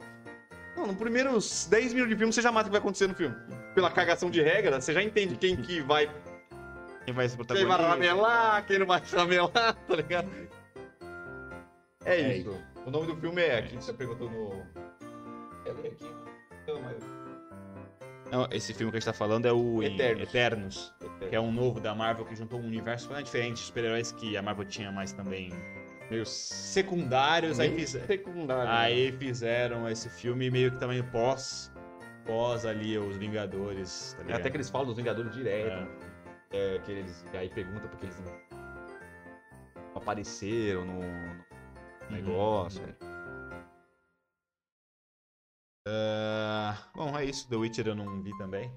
Não, no primeiros 10 minutos de filme, você já mata o que vai acontecer no filme. Pela cagação de regra, você já entende quem que vai, Quem vai ser quem vai ramelar, quem não vai ramelar, tá ligado? É É isso. O nome do filme é. Aqui você perguntou no. Quer ler aqui? Não, mas. Não, esse filme que a gente tá falando é o Eternos. Eternos. que é um novo da Marvel que juntou um universo completamente diferente super-heróis que a Marvel tinha mais também meio secundários. Aí, fiz- secundário. aí fizeram esse filme meio que também pós, pós ali os Vingadores. Tá É até que eles falam dos Vingadores direto. É. É, que eles. Aí pergunta porque eles não apareceram no, no negócio. Ah, bom, é isso. The Witcher eu não vi também.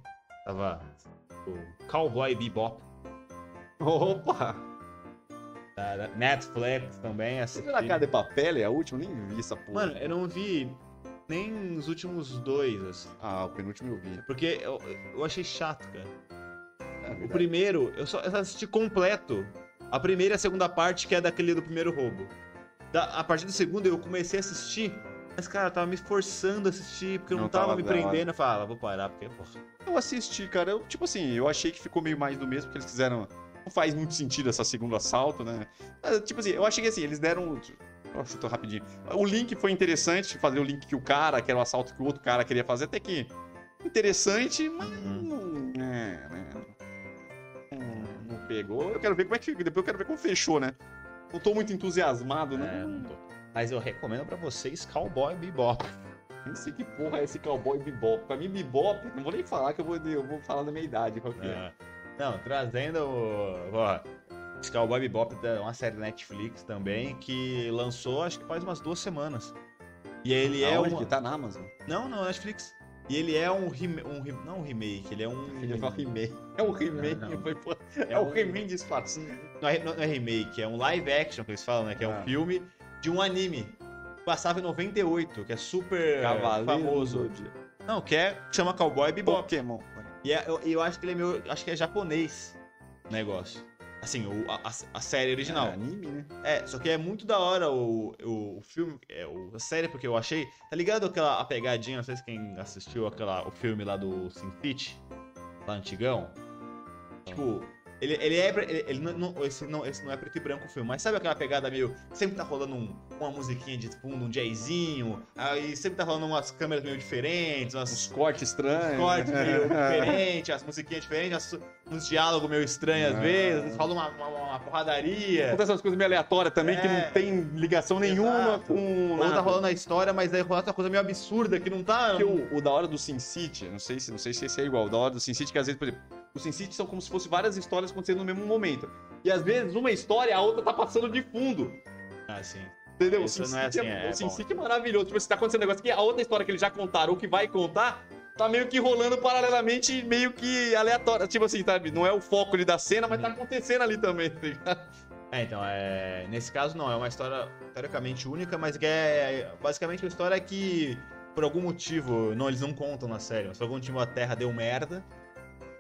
Tava o Cowboy Bebop Opa! da Netflix também. Você Assisti. viu na Casa de Papel? É a última? Eu nem vi essa porra. Mano, eu não vi nem os últimos dois, assim. Ah, o penúltimo eu vi. Porque eu, eu achei chato, cara. É O primeiro, eu só, eu assisti completo. A primeira e a segunda parte, que é daquele do primeiro roubo. Da- a partir do segundo, eu comecei a assistir. Mas, cara, eu tava me forçando a assistir, porque eu não, Não tava, tava me prendendo. Eu falava, ah, vou parar, porque, porra. Eu assisti, cara. Eu, tipo assim, eu achei que ficou meio mais do mesmo, porque eles quiseram. Não faz muito sentido essa segundo assalto, né? Ah, Tipo assim, eu achei que assim, eles deram. Ó, chutou rapidinho. O link foi interessante, fazer o link que o cara, que era o assalto que o outro cara queria fazer, até que. Interessante, mas Uhum. não. É, né? Não, não pegou. Eu quero ver como é que. Depois eu quero ver como fechou, né? Não tô muito entusiasmado, né? É, não tô. Mas eu recomendo pra vocês Cowboy Bebop. Nem sei que porra é esse cowboy bebop. Pra mim, bebop, não vou nem falar que eu vou, eu vou falar da minha idade. Qual que é? É. Não, trazendo o. Cowboy Bebop é uma série da Netflix também que lançou acho que faz umas duas semanas. E ele é Aonde um. que tá na Amazon. Não, não, Netflix. E ele é um, rem... um rem- não um remake, ele é um. Ele fala He-Man. É o He-Man. Não, não. foi, É, É um- He-Man disfarçado. Não é, não é remake, é um live action que eles falam, né? Que é um Ah. filme de um anime. Passava em 98, que é super famoso. Não, que é chama Cowboy Bebop. Pokémon. E é- eu, eu acho que ele é meu. Acho que é japonês o negócio. Assim, o, a, a série original. É, anime, né? É, só que é muito da hora o, o, o filme, é, o, a série, porque eu achei. Tá ligado aquela a pegadinha? Não sei se quem assistiu aquela, o filme lá do Sin City, lá antigão. Tipo, Ele, ele é. Ele, ele não, esse, não, esse não é preto e branco o filme, mas sabe aquela pegada meio. Sempre tá rolando um- uma musiquinha de fundo, um jazzinho, aí sempre tá rolando umas câmeras meio diferentes, umas. Uns cortes estranhos. cortes meio diferentes, as musiquinhas diferentes, as- uns diálogos meio estranhos às Ah. vezes, rola uma, uma, uma porradaria. Acontece umas coisas meio aleatórias também, que É. não tem ligação nenhuma Exato. com. Ou tá rolando a história, mas aí rola outra coisa meio absurda que não tá. Porque o, o da hora do Sin City, não sei se não sei se esse é igual, o da hora do Sin City, que às vezes, por exemplo, os Sin City são como se fossem várias histórias acontecendo no mesmo momento. E às vezes uma história, a outra tá passando de fundo. Ah, sim. Entendeu? Isso o Sin não é assim, é o Sin bom. City é maravilhoso. Tipo, se tá acontecendo um negócio que a outra história que eles já contaram ou que vai contar, tá meio que rolando paralelamente, meio que aleatório. Tipo assim, sabe? Não é o foco ali da cena, mas tá acontecendo ali também, tá ligado? É, então, é... nesse caso não, é uma história teoricamente única, mas que é basicamente uma história que, por algum motivo, não, eles não contam na série, mas por algum motivo a Terra deu merda.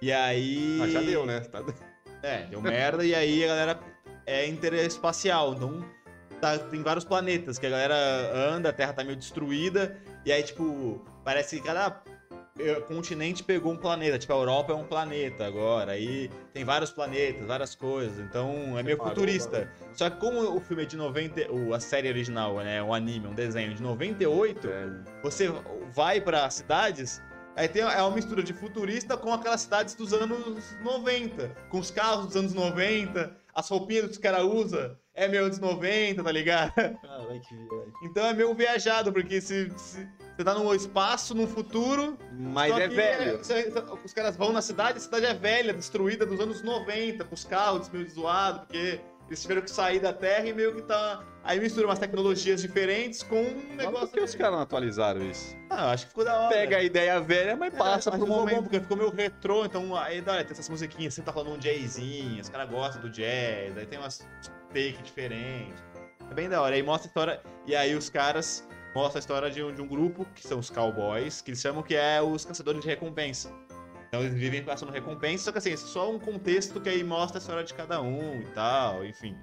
E aí. Ah, já deu, né? Tá- É, deu merda e aí a galera é interespacial, então tá- tem vários planetas que a galera anda, a Terra tá meio destruída, e aí, tipo, parece que cada eh, continente pegou um planeta, tipo, a Europa é um planeta agora, aí tem vários planetas, várias coisas, então é meio Separou, futurista. Só que como o filme é de 90, o- a série original, né, o anime, um desenho de 98, você vai pra cidades, aí tem é uma mistura de futurista com aquelas cidades dos anos 90, com os carros dos anos 90, as roupinhas que os caras usam é meio anos 90, tá ligado? Caralho, que viagem. Então é meio viajado, porque se, se- você tá no espaço, no futuro, Mas é velho. você- os caras vão na cidade, a cidade é velha, destruída dos anos 90, com os carros meio zoados, porque eles tiveram que sair da Terra e meio que tá. Aí mistura umas tecnologias diferentes com um Mas negócio. por que os caras não atualizaram isso? Ah, eu acho que ficou da hora. Pega a ideia velha, mas passa mas pro ficou bom, momento. porque ficou meio retrô, então aí olha, tem essas musiquinhas, sempre tá falando um jazzinho, os caras gostam do jazz, aí tem umas take diferentes. É bem da hora. Aí mostra a história. E aí os caras mostram a história de um, de um grupo, que são os cowboys, que eles chamam que é os caçadores de recompensa. Então eles vivem passando recompensa, só que assim, é só um contexto que aí mostra a história de cada um e tal, enfim.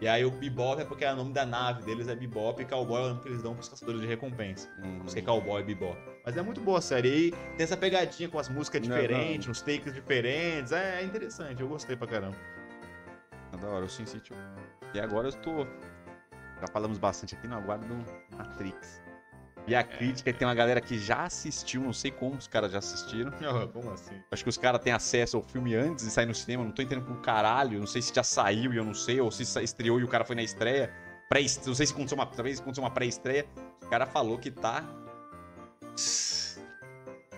E aí o Bebop é porque é o nome da nave deles é Bebop e Cowboy é o nome que eles dão pros caçadores de recompensa. Hum. Por isso que é Cowboy Bebop. Mas é muito boa a série. E tem essa pegadinha com as músicas Não, diferentes, uns takes diferentes. É interessante, eu gostei pra caramba. É da hora, o Sin City. E agora eu tô. Já falamos bastante aqui no aguardo do Matrix. E a crítica, tem uma galera que já assistiu, não sei como os caras já assistiram. Como assim? Acho que os caras têm acesso ao filme antes de sair no cinema, não tô entendendo com caralho. Não sei se já saiu e eu não sei, ou se estreou e o cara foi na estreia. Pré não sei se aconteceu uma, talvez aconteceu uma pré-estreia. O cara falou que tá.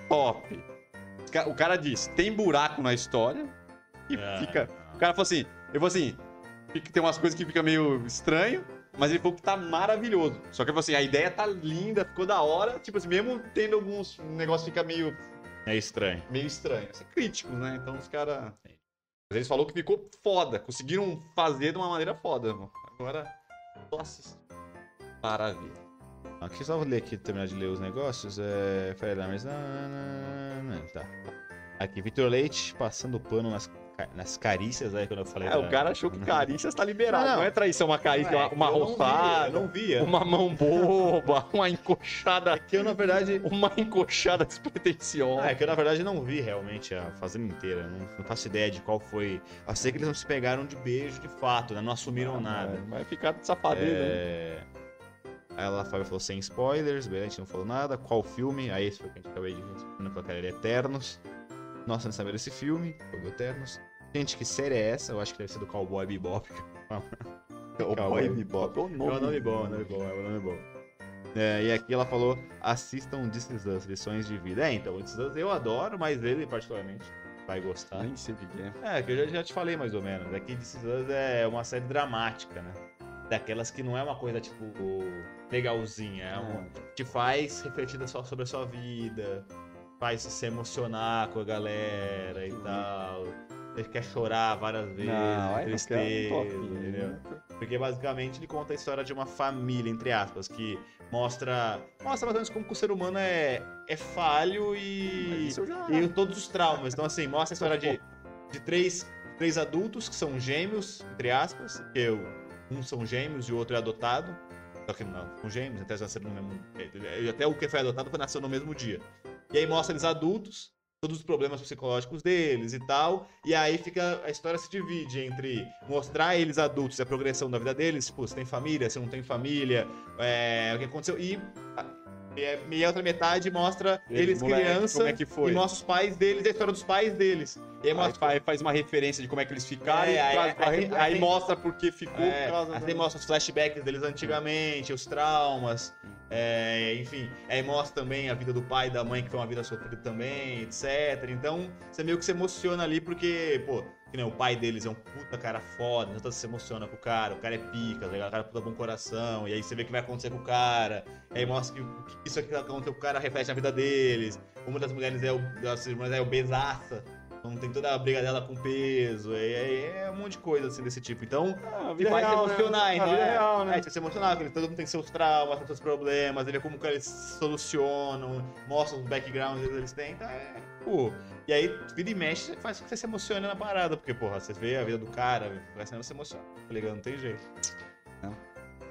Top. O cara disse: tem buraco na história e É. fica. O cara falou assim: eu falou assim, tem umas coisas que fica meio estranho, mas ele falou que tá maravilhoso. Só que falou assim: a ideia tá linda, ficou da hora. Tipo assim, mesmo tendo alguns. O negócio fica meio É estranho. meio estranho. Assim, críticos, né? Então os caras. Mas eles falaram que ficou foda. Conseguiram fazer de uma maneira foda, mano. Agora, só assistir. Maravilha. Aqui só vou ler aqui, terminar de ler os negócios. É. Fire Alarms. Tá. Aqui, Vitor Leite passando pano nas, nas carícias aí quando eu falei. É, da- o cara achou que carícias tá liberado. Não, Não, não. é traição, uma carícia, É, uma não roçada, não via. uma mão boba, uma encoxada. Que eu, na verdade. Uma encoxada despretensiosa. Ah, é que eu na verdade não vi realmente a fazenda inteira. Não, não faço ideia de qual foi. Eu sei que eles não se pegaram de beijo de fato, né? Não assumiram nada. É, Vai ficar de safadeza. né? É... Aí ela Fábio falou sem spoilers, beleza, a gente não falou nada. Qual filme? Aí esse foi o que a gente acabei de responder a cara Eternos. Nossa, não sabia desse filme, foi do Eternos. Gente, que série é essa? Eu acho que deve ser do Cowboy Bebop. O Cowboy Boy Bebop é o É um nome. nome bom, é um nome bom, é um nome bom. É, e aqui ela falou, assistam This Is Us, lições de vida. É, então, This Is Us eu adoro, mas ele particularmente vai gostar. Nem sei o que é. É, que eu já, já te falei mais ou menos. Aqui This Is Us é uma série dramática, né? Daquelas que não é uma coisa, tipo, legalzinha. É uma, te faz refletir só sobre a sua vida, faz se emocionar com a galera e tal. Você quer chorar várias vezes, Não, não tristeza, não entendeu? né? Porque basicamente ele conta a história de uma família, entre aspas, que mostra. Mostra mais ou menos como que o ser humano é, é falho e. já... E todos os traumas. Então, assim, mostra a história de, de três, três adultos que são gêmeos, entre aspas, que eu, um são gêmeos e o outro é adotado. Só que não, são gêmeos, até nasceram no mesmo. Até o que foi adotado foi nasceu no mesmo dia. E aí mostra eles adultos, todos os problemas psicológicos deles e tal. E aí fica. A história se divide entre mostrar eles adultos, a progressão da vida deles, tipo, se tem família, se não tem família, é, o que aconteceu. E. E a- e a outra metade mostra eles moleque, criança Como é e mostra os pais deles, a história dos pais deles. E aí Aí mostra faz, faz uma referência de como é que eles ficaram É, e aí- traz pra aí tem- aí aí- mostra por que ficou É, por causa aí mostra os flashbacks deles antigamente, os traumas, é, enfim. Aí mostra também a vida do pai e da mãe, que foi uma vida sofrida também, etc. Então, você meio que se emociona ali, porque, pô, nem o pai deles é um puta cara foda, então você se emociona com o cara, o cara é pica, tá o cara é puta bom coração, e aí você vê o que vai acontecer com o cara, e aí mostra que o que isso aqui que aconteceu com o cara reflete na vida deles. Uma das mulheres é o, das irmãs é obesaça. Então tem toda a briga dela com peso, aí é um monte de coisa assim desse tipo. Então, Ah, vai se emocionar, né? então. É, real, né? É, você vai se emocionar, porque todo mundo tem seus traumas, tem seus problemas, ele vê como que eles solucionam, mostra os backgrounds que eles têm, então é. Pô. E aí, vira e mexe, faz com que você se emocione na parada, porque, porra, você vê a vida do cara, vai sendo você emociona, tá ligado? Não tem jeito.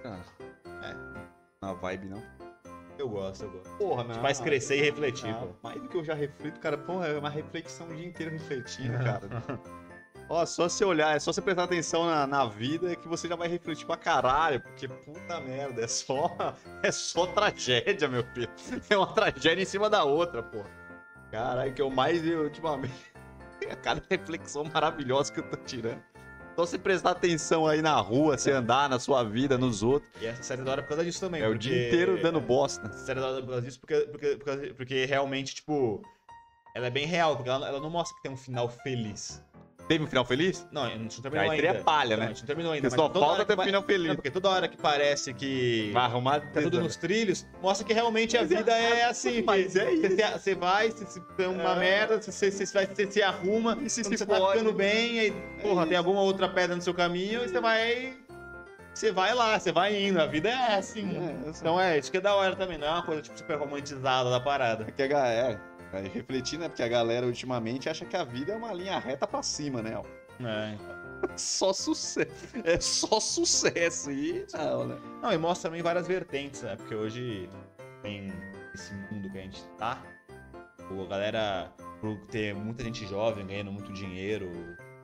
Ah, É. Na vibe, não. Eu gosto, eu gosto. Porra, Te faz crescer e refletir, Não, pô. mais do que eu já reflito, cara, porra, é uma reflexão o dia inteiro refletindo, cara. Ó, só você olhar, é só você prestar atenção na, na vida que você já vai refletir pra caralho, porque puta merda, é só, é só tragédia, meu filho. É uma tragédia em cima da outra, porra. Caralho, que eu mais vi ultimamente. É cada reflexão maravilhosa que eu tô tirando. Só você prestar atenção aí na rua, você andar na sua vida, nos outros. E essa série é da hora por causa disso também. É o dia inteiro dando bosta. Essa série é da hora por causa disso, porque, porque, porque, porque realmente, tipo, ela é bem real, porque ela, ela não mostra que tem um final feliz. Teve um final feliz? Não, a gente não terminou Aí ainda. teria palha, Não, né? A gente não terminou ainda. Porque mas só toda falta hora ter vai- final feliz. Não, porque toda hora que parece que Vai arrumar tá tudo nos trilhos, mostra que realmente a Mas é- vida é assim. mas que é você, se- você vai, você, se tem uma É. merda, você, você, você, vai- você se arruma, E se quando se você tá fode. ficando bem, aí, porra, tem alguma outra pedra no seu caminho, e você vai. Você vai lá, você vai indo. A vida é assim. É, Então é, isso que é da hora também, não é uma coisa tipo, super romantizada da parada. É que a galera, vai refletir, né? Porque a galera ultimamente acha que a vida é uma linha reta pra cima, né? É. Só sucesso. É só sucesso. E não, né? Não, e mostra também várias vertentes, né? Porque hoje tem esse mundo que a gente tá. A galera, por ter muita gente jovem ganhando muito dinheiro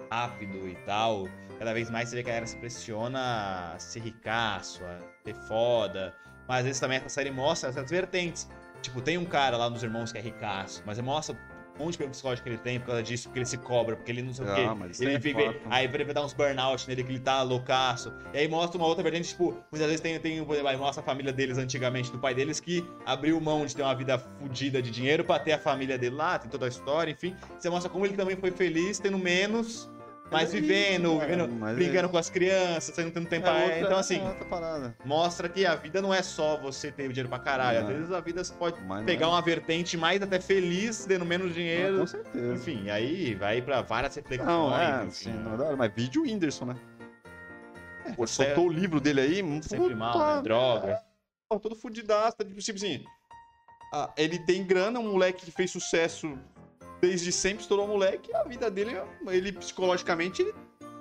rápido e tal, cada vez mais você vê que a galera se pressiona a ser ricaço, a ser foda. Mas às vezes também essa série mostra essas vertentes. Tipo, tem um cara lá nos irmãos que é ricaço, mas mostra um monte de problema psicológico que ele tem por causa disso, porque ele se cobra, porque ele não sei o quê. Ah, mas isso Ele é fica, foda. aí vai dar uns burnout nele que ele tá loucaço. E aí mostra uma outra vertente, tipo, muitas vezes tem, tem aí mostra a família deles antigamente, do pai deles, que abriu mão de ter uma vida fodida de dinheiro pra ter a família dele lá, tem toda a história, enfim. Você mostra como ele também foi feliz, tendo menos, mas É vivendo, vivendo mas brincando é- com as crianças, tendo tendo tempo É outra- Então, assim, é mostra que a vida não é só você ter dinheiro pra caralho. Às Não. vezes a vida você pode Mas pegar é- uma vertente mais até feliz, tendo menos Ah, dinheiro. Com certeza. Enfim, aí vai pra várias reflexões. Não, é, enfim. assim, não é mas vídeo Whindersson, né? Pô, soltou o livro dele aí, Sempre puta mal, né? Droga. Todo fudidaço, tipo assim. ah, ele tem grana, um moleque que fez sucesso desde sempre, estourou moleque, a vida dele, ele psicologicamente, ele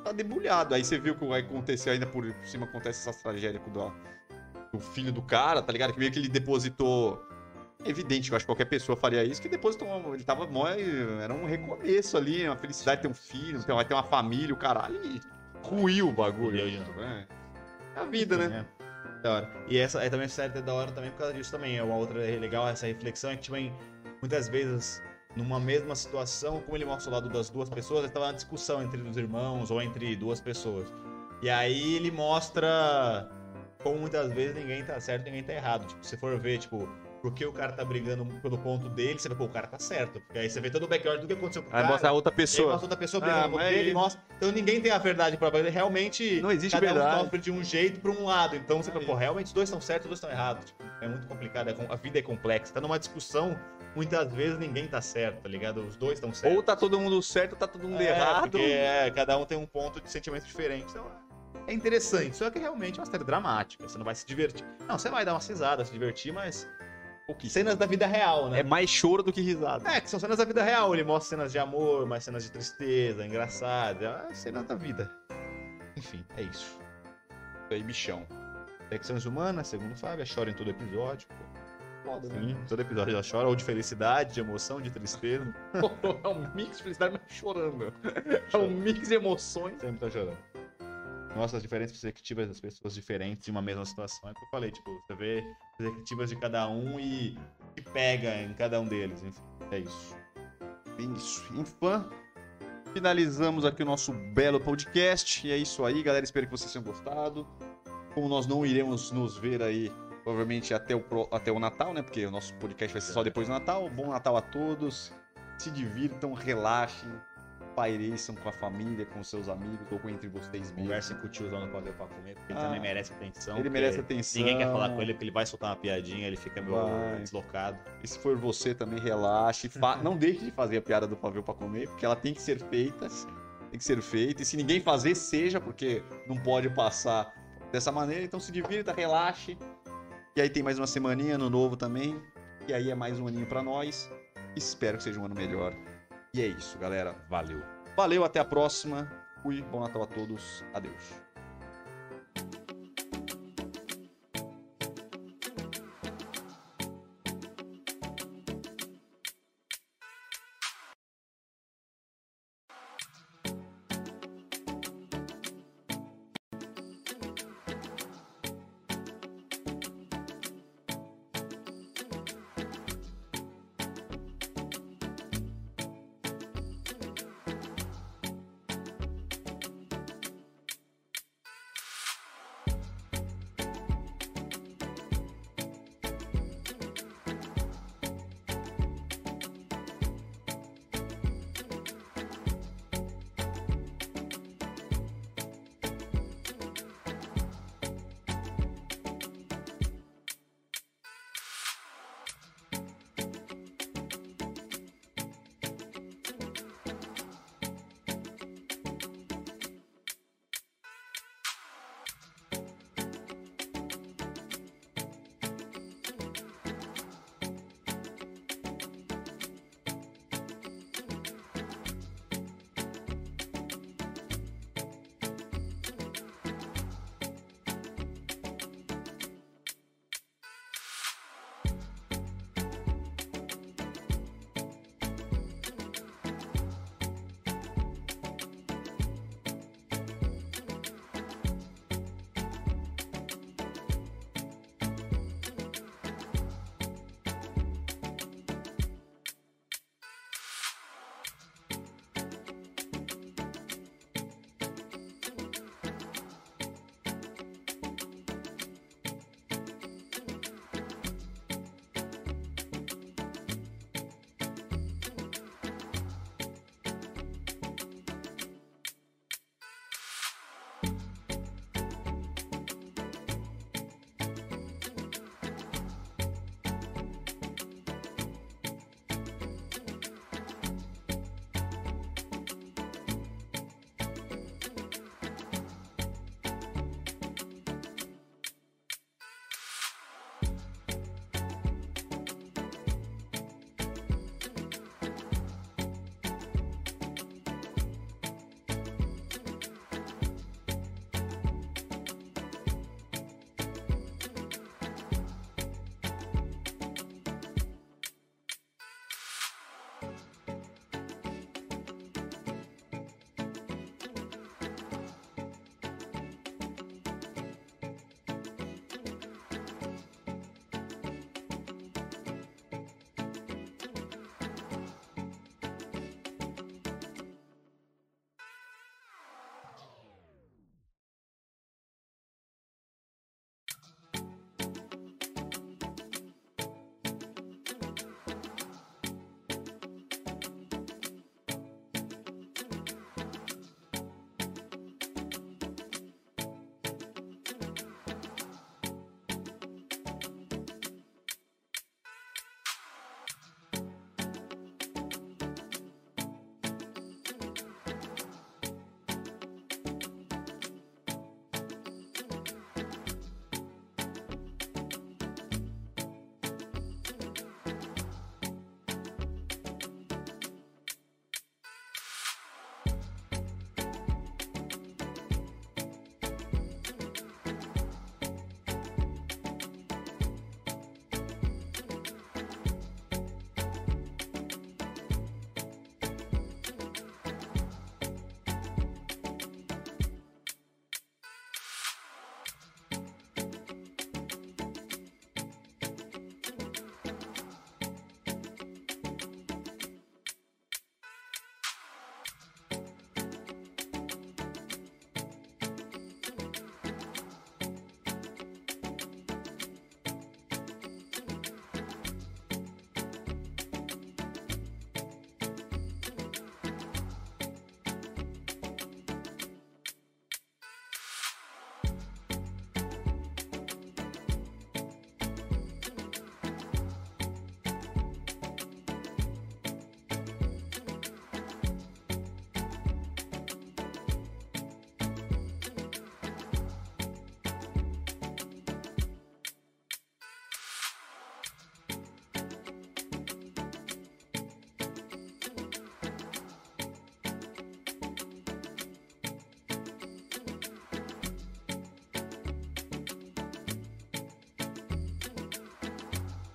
tá debulhado. Aí você viu que vai acontecer ainda por cima, acontece essas tragédias com o do, do filho do cara, tá ligado? Que meio que ele depositou. É evidente, eu acho que qualquer pessoa faria isso, que depositou. uma- Ele tava mó. Era um recomeço ali, uma felicidade ter um filho, vai ter uma família, o caralho, e ruiu o bagulho. Ruiu, É. É a vida, né? É. Da hora. E essa aí também série é da hora também por causa disso também. É uma outra legal essa reflexão é que também muitas vezes numa mesma situação, como ele mostra o lado das duas pessoas, estava uma discussão entre os irmãos ou entre duas pessoas. E aí ele mostra como muitas vezes ninguém tá certo, ninguém tá errado. Tipo, se for ver, tipo, por que o cara tá brigando pelo ponto dele, você vê, pô, o cara tá certo. Porque aí você vê todo o background do que aconteceu com o Aí cara. mostra a outra E aí pessoa. mostra outra pessoa Ah, brigando com mas ele, aí- mostra. Então ninguém tem a verdade própria. Realmente, Não existe cada verdade. um sofre de um jeito pra um lado. Então você fala, pô, realmente os dois estão certos, os dois estão errados. Tipo, é muito complicado, é a vida é complexa. Tá numa discussão, muitas vezes ninguém tá certo, tá ligado? Os dois estão certos. Ou tá todo mundo certo, ou tá todo mundo É, errado. Porque é, cada um tem um ponto de sentimento diferente. Então, é interessante. Só que realmente é uma série dramática. Você não vai se divertir. Não, você vai dar uma risada, se divertir, mas. Cenas da vida real, né? É mais choro do que risada. É, que são cenas da vida real. Ele mostra cenas de amor, mais cenas de tristeza, engraçada. É cenas da vida. Enfim, é isso. Aí, bichão. Infecções humanas, segundo o Fábio, chora em todo episódio. Pô. Foda, né? Sim, todo episódio ela chora, ou de felicidade, de emoção, de tristeza. é um mix de felicidade, mas chorando. É um mix de emoções. Sempre tá chorando. Nossa, as diferentes perspectivas das pessoas diferentes em uma mesma situação. É o que eu falei, tipo, você vê perspectivas de cada um e que pega em cada um deles. Enfim, é isso. Isso. Infã. Finalizamos aqui o nosso belo podcast. E é isso aí, galera. Espero que vocês tenham gostado. Como nós não iremos nos ver aí, provavelmente até o, até o Natal, né? Porque o nosso podcast vai ser só depois do Natal. Bom Natal a todos. Se divirtam, relaxem, paireçam com a família, com seus amigos ou com entre vocês mesmos. Conversem com o tiozão no Pau pra comer, porque ele Ah, também merece atenção. Ele merece atenção. Ninguém quer falar com ele porque ele vai soltar uma piadinha, ele fica meio Vai. deslocado. E se for você também, relaxe. Fa- não deixe de fazer a piada do pavê pra comer, porque ela tem que ser feita. Tem que ser feita. E se ninguém fazer, seja, porque não pode passar dessa maneira. Então se divirta, relaxe. E aí tem mais uma semaninha, ano novo também. E aí é mais um aninho pra nós. Espero que seja um ano melhor. E é isso, galera. Valeu. Valeu, até a próxima. Fui, bom Natal a todos. Adeus.